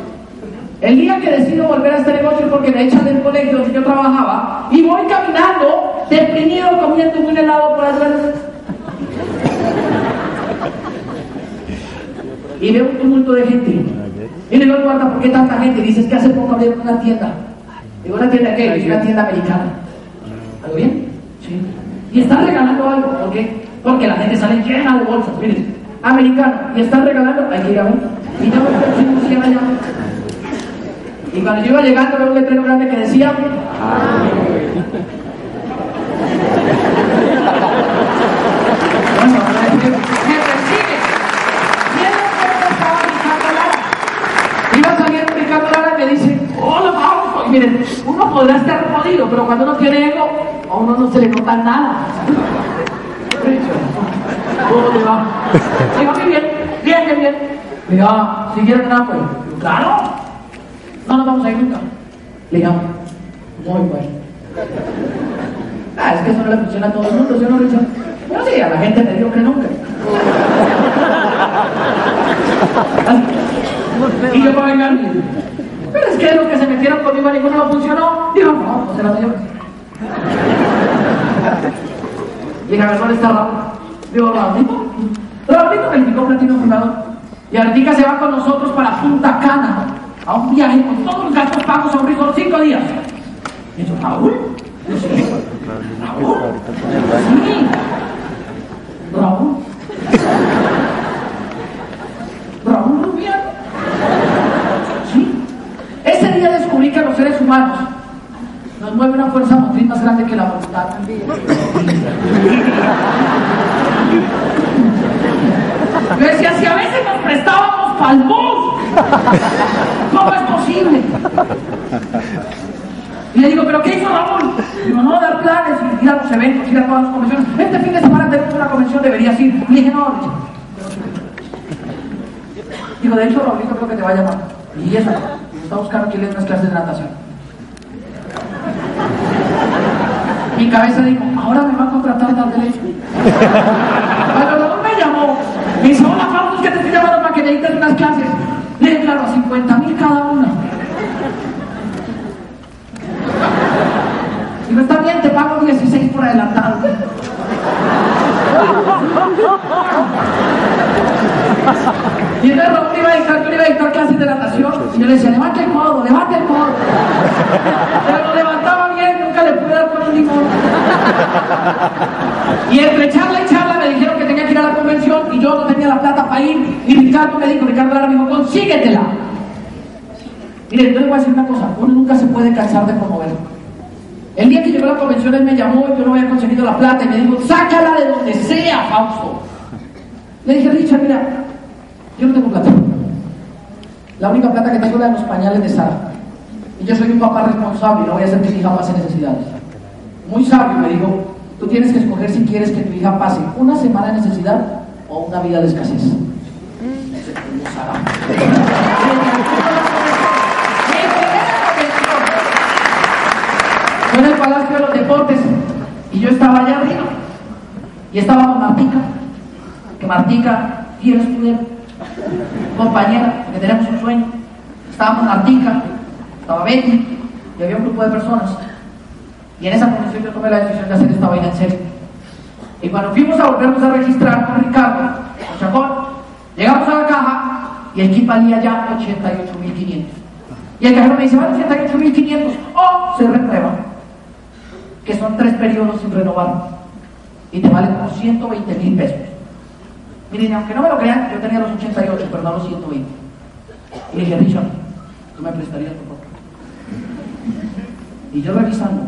El día que decido volver a este negocio porque me echan del colegio donde yo trabajaba y voy caminando deprimido comiendo un helado por atrás. Y veo un tumulto de gente. Y le digo, guarda, ¿por qué tanta gente? Dices que hace poco abrieron una tienda. Digo, ¿una tienda qué? Es una tienda americana. ¿Algo bien? Y están regalando algo. ¿Por qué? Porque la gente sale llena de bolsas. Miren, americano. Y están regalando, hay que ir a ver. Y yo me allá. Y cuando yo iba llegando veo un letrero grande que decía Lara me dice, hola vamos. Y miren, uno podrá estar jodido, pero cuando uno tiene ego, a uno no se le nota nada. ¿Cómo le va? Digo, bien, bien, bien, bien. Digo, ah, ¿siguieron nada pues? Claro. No nos vamos a ir nunca. Le digo, muy bueno. Ah, es que eso no le funciona a todo el mundo, ¿sí no, Richard? Pero sí, a la gente me dijo que nunca. y yo para vengar, pero es que los que se metieron conmigo a ninguno no funcionó. Digo, no, no se la dio. Dije, a ver, ¿dónde está Raúl? Digo, Raúlito. Raúlito calificó platino fundador. Y Artica se va con nosotros para Punta Cana, a un viaje con todos los gastos pagos a un resort cinco días. Y yo, Raúl, Raúl, sí, Raúl, Raúl Rubiano, sí. Ese día descubrí que los seres humanos nos mueve una fuerza motriz más grande que la voluntad. Yo decía, si a veces nos prestábamos bus, ¿cómo es posible? Y le digo, ¿pero qué hizo Raúl? Digo, no, dar planes, ir a los eventos, ir a todas las convenciones. Este fin de semana tenemos una convención, deberías ir. Le dije, no. Digo, de hecho, Raúlito creo que te va a llamar. Y eso, está buscando que le unas clases de natación. Mi cabeza dijo, ahora me va a contratar teléfono. Cuando me llamó, me dice, hola, Pablo, es que te estoy llamando para que dictes unas clases. Le dije, claro, 50 mil cada una. Digo, está bien, te pago 16 por adelantado. Y entonces Raúl iba a dictar, yo iba a dictar clases de natación. Y yo le decía, levante el codo, levante el codo. Pero lo levantaba bien, le pude dar con un limón. Y entre charla y charla me dijeron que tenía que ir a la convención y yo no tenía la plata para ir. Y Ricardo me dijo, Ricardo Lara me dijo, consíguetela. Mire, les voy a decir una cosa, uno nunca se puede cansar de promover. El día que llegó a la convención él me llamó y yo no había conseguido la plata y me dijo, sácala de donde sea, Fausto. Le dije, Richard, mira, yo no tengo plata. La única plata que tengo es la de los pañales de Sara. Y yo soy un papá responsable y no voy a hacer que mi hija pase necesidades. Muy sabio me dijo, tú tienes que escoger si quieres que tu hija pase una semana de necesidad o una vida de escasez. Fue en el Palacio de los Deportes y yo estaba allá arriba y estaba con Martica, que Martica, fiel escudero, compañera, que tenemos un sueño. Estaba con Martica, estaba Betty y había un grupo de personas. Y en esa condición yo tomé la decisión de hacer esta vaina en serio. Y cuando fuimos a volvernos a registrar con Ricardo, con Chacón, llegamos a la caja y el kit valía ya 88.500. Y el cajero me dice, vale 88.500 o se reprueba, que son tres periodos sin renovar. Y te vale como 120 mil pesos. Miren, aunque no me lo crean, yo tenía los 88, pero no los 120. Y le dije, Richard, tú me prestarías tu. Y yo revisando,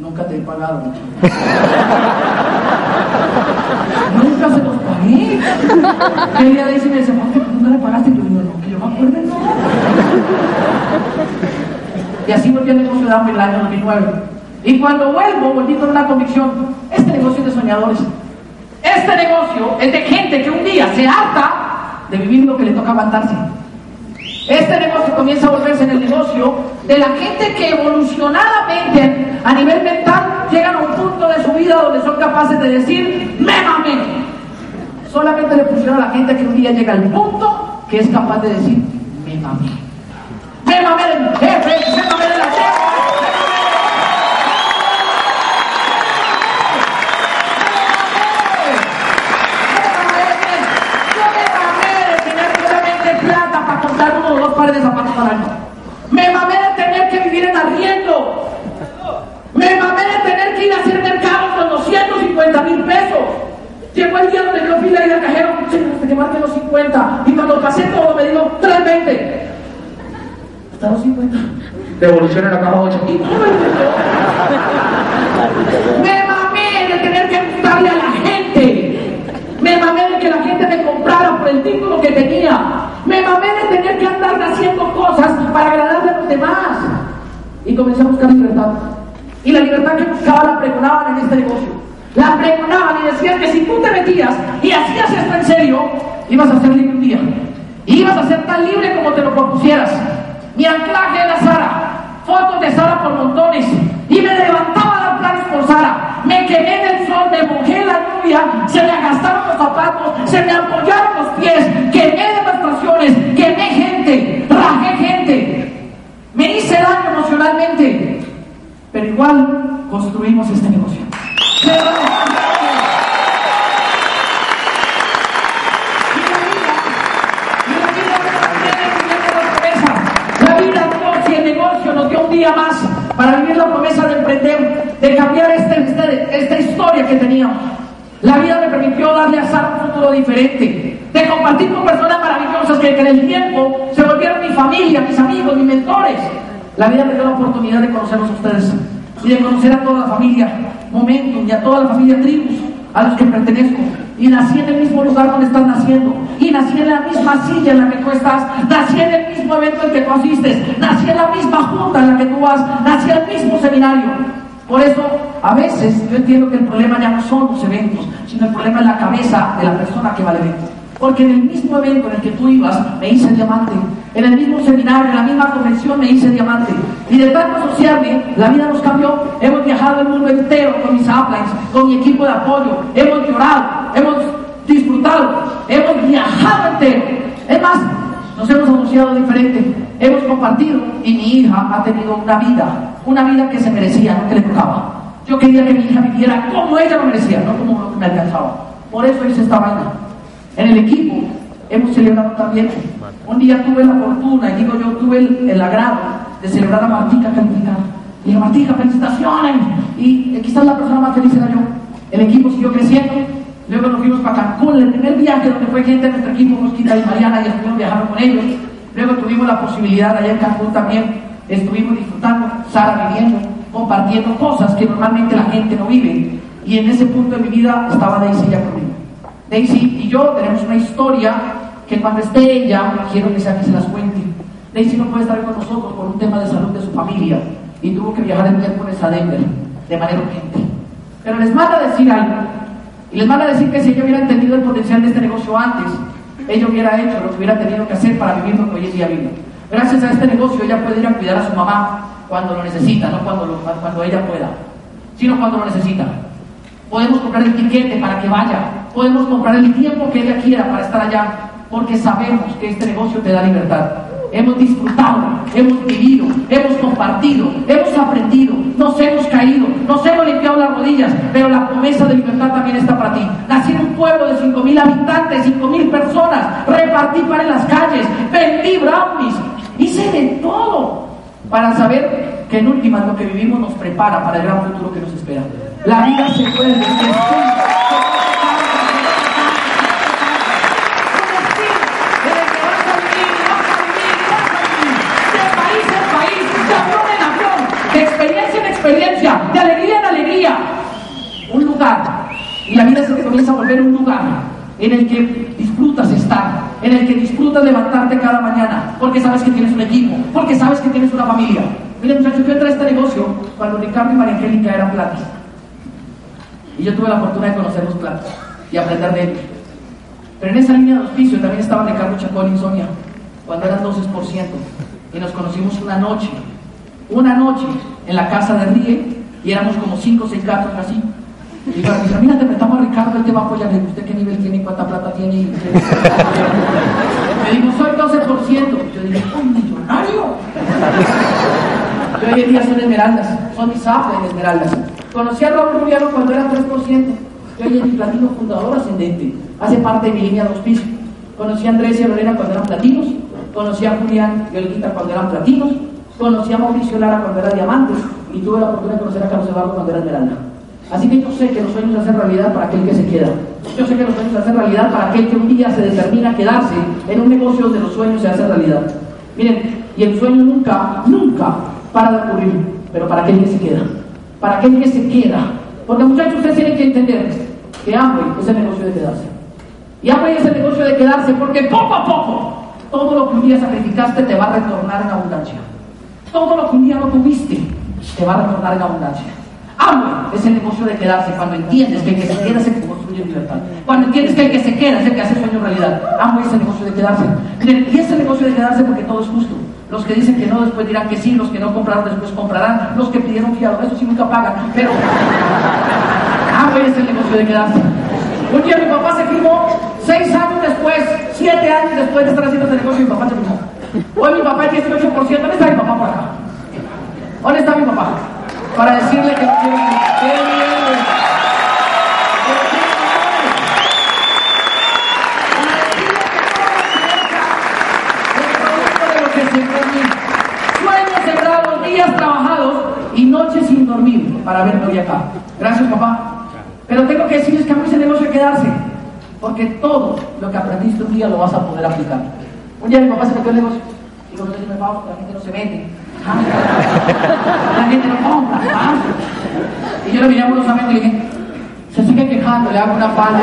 nunca te he pagado, nunca se los pagué. Y el día de ese me dice, ¿por qué nunca le pagaste? Y yo digo, no, yo me acuerdo, no. Y así volví al negocio de Amway el año 2009. Y cuando vuelvo, volví con una convicción, este negocio es de soñadores. Este negocio es de gente que un día se harta de vivir lo que le toca aguantarse. Este negocio comienza a volverse en el negocio de la gente que evolucionadamente a nivel mental llegan a un punto de su vida donde son capaces de decir, me mamé. Solamente le pusieron a la gente que un día llega al punto que es capaz de decir, me mamé. Me mamé del jefe, me de zapatos al año. Me mamé de tener que vivir en arriendo. Me mamé de tener que ir a hacer mercado con 250 mil pesos. Llegó el día donde yo fui a ir al cajero, que marque los 50. Y cuando pasé todo me dijo 320. Hasta los 50. Devolución en la caja 8. me mamé de tener que darle a la gente. Me mamé de que la gente me comprara por el título que tenía. Me mamé de tener que andar haciendo cosas para agradarle a los demás. Y comencé a buscar libertad. Y la libertad que buscaba la pregonaban en este negocio. La pregonaban y decían que si tú te metías y hacías esto en serio, ibas a ser libre un día. Ibas a ser tan libre como te lo propusieras. Mi anclaje era Sara. Fotos de Sara por montones. Y me levantaba Me quemé en el sol, me mojé la lluvia, se me agastaron los zapatos, se me apoyaron los pies, quemé demostraciones, quemé gente, rajé gente. Me hice daño emocionalmente. Pero igual construimos este negocio. Para vivir la promesa de de cambiar este, esta historia que teníamos. La vida me permitió darle a Sara un futuro diferente, de compartir con personas maravillosas que, en el tiempo se volvieron mi familia, mis amigos, mis mentores. La vida me dio la oportunidad de conocerlos a ustedes y de conocer a toda la familia Momentum y a toda la familia Tribus a los que pertenezco. Y nací en el mismo lugar donde estás naciendo. Y nací en la misma silla en la que tú estás. Nací en el mismo evento en que tú asistes. Nací en la misma junta en la que tú vas. Nací en el mismo seminario. Por eso, a veces yo entiendo que el problema ya no son los eventos, sino el problema es la cabeza de la persona que va al evento. Porque en el mismo evento en el que tú ibas, me hice diamante. En el mismo seminario, en la misma convención, me hice diamante. Y de tanto asociarme, la vida nos cambió. Hemos viajado el mundo entero con mis uplines, con mi equipo de apoyo. Hemos llorado, hemos disfrutado, hemos viajado entero. Es más, nos hemos asociado diferente. Hemos compartido y mi hija ha tenido una vida, una vida que se merecía, no que le tocaba. Yo quería que mi hija viviera como ella lo merecía, no como lo que me alcanzaba. Por eso hice esta vaina. En el equipo hemos celebrado también. Un día tuve la fortuna, y digo yo, tuve el, agrado de celebrar a Martica calificada. Y dije, Martica, felicitaciones. Y quizás la persona más feliz era yo. El equipo siguió creciendo. Luego nos fuimos para Cancún, el primer viaje donde fue gente de nuestro equipo, Mosquita y Mariana, y estuvimos viajando con ellos. Luego tuvimos la posibilidad allá en Cancún también, estuvimos disfrutando, Sara viviendo, compartiendo cosas que normalmente la gente no vive. Y en ese punto de mi vida estaba Daisy ya conmigo. Daisy y yo tenemos una historia que cuando esté ella, quiero que sea que se las cuente. Daisy no puede estar con nosotros por un tema de salud de su familia y tuvo que viajar el miércoles a Denver de manera urgente. Pero les manda decir algo. Y les manda a decir que si ella hubiera entendido el potencial de este negocio antes, ella hubiera hecho lo que hubiera tenido que hacer para vivir lo que hoy día vive. Gracias a este negocio ella puede ir a cuidar a su mamá cuando lo necesita, no cuando, cuando ella pueda, sino cuando lo necesita. Podemos comprar el tiquete para que vaya, podemos comprar el tiempo que ella quiera para estar allá, porque sabemos que este negocio te da libertad. Hemos disfrutado, hemos vivido, hemos compartido, hemos aprendido, nos hemos caído, nos hemos limpiado las rodillas, pero la promesa de libertad también está para ti. Nací en un pueblo de 5.000 habitantes, 5.000 personas, repartí para en las calles, vendí brownies, hice de todo para saber que en última lo que vivimos nos prepara para el gran futuro que nos espera. La vida se puede de alegría en alegría. Un lugar. Y la vida se te comienza a volver un lugar en el que disfrutas estar, en el que disfrutas levantarte cada mañana, porque sabes que tienes un equipo, porque sabes que tienes una familia. Mire muchachos, yo entré a este negocio cuando Ricardo y María Angélica eran platos. Y yo tuve la fortuna de conocerlos platos. y aprender de ellos. Pero en esa línea de auspicio también estaba Ricardo Chacón y Sonia, cuando eran 12%. Y nos conocimos una noche, una noche en la casa de Rie, y éramos como 5 o 6 gatos así. Y digo, mira, te prestamos a Ricardo, él te va a apoyar. ¿Usted qué nivel tiene? ¿Cuánta plata tiene? Me dijo, soy 12%. Yo dije, ¡oh, millonario! Yo hoy en día son esmeraldas, son mis en esmeraldas. Conocí a Raúl Rubiano cuando era 3%. Yo hoy en mi platino fundador ascendente. Hace parte de mi línea de auspicio. Conocí a Andrés y a Lorena cuando eran platinos. Conocí a Julián y Olguita cuando eran platinos. Conocí a Mauricio Lara cuando era diamantes. Y tuve la oportunidad de conocer a Carlos Eduardo cuando era esmeralda. Así que yo sé que los sueños se hacen realidad para aquel que se queda. Yo sé que los sueños se hacen realidad para aquel que un día se determina quedarse en un negocio donde los sueños se hacen realidad. Miren, y el sueño nunca, nunca para de ocurrir, pero para aquel que se queda. Para aquel que se queda. Porque muchachos, ustedes tienen que entender que hambre es el negocio de quedarse. Y hambre es el negocio de quedarse porque poco a poco todo lo que un día sacrificaste te va a retornar en abundancia. Todo lo que un día no tuviste te va a retornar en abundancia. Amo es el negocio de quedarse cuando entiendes que el que se queda es el que construye libertad. Cuando entiendes que el que se queda es el que hace sueño realidad. Amo es el negocio de quedarse. Y es el negocio de quedarse porque todo es justo. Los que dicen que no después dirán que sí, los que no compraron después comprarán, los que pidieron fiado, eso sí nunca pagan. Pero amo es el negocio de quedarse. Un día mi papá se firmó seis años después, siete años después de estar haciendo este negocio, mi papá se firmó. Hoy mi papá es 18%. ¿Dónde está mi papá por acá? ¿Dónde está mi papá? para decirle que lo quiero trabajados y noches sin dormir para verme hoy acá. Gracias, papá. Pero tengo que decirles que a ese negocio de quedarse, porque todo lo que aprendiste un día lo vas a poder aplicar. Un día mi papá se metió el negocio y yo me la gente no se mete la gente no compra. ¿ah? Y yo lo miré amorosamente y dije, se sigue quejando, le hago una palma.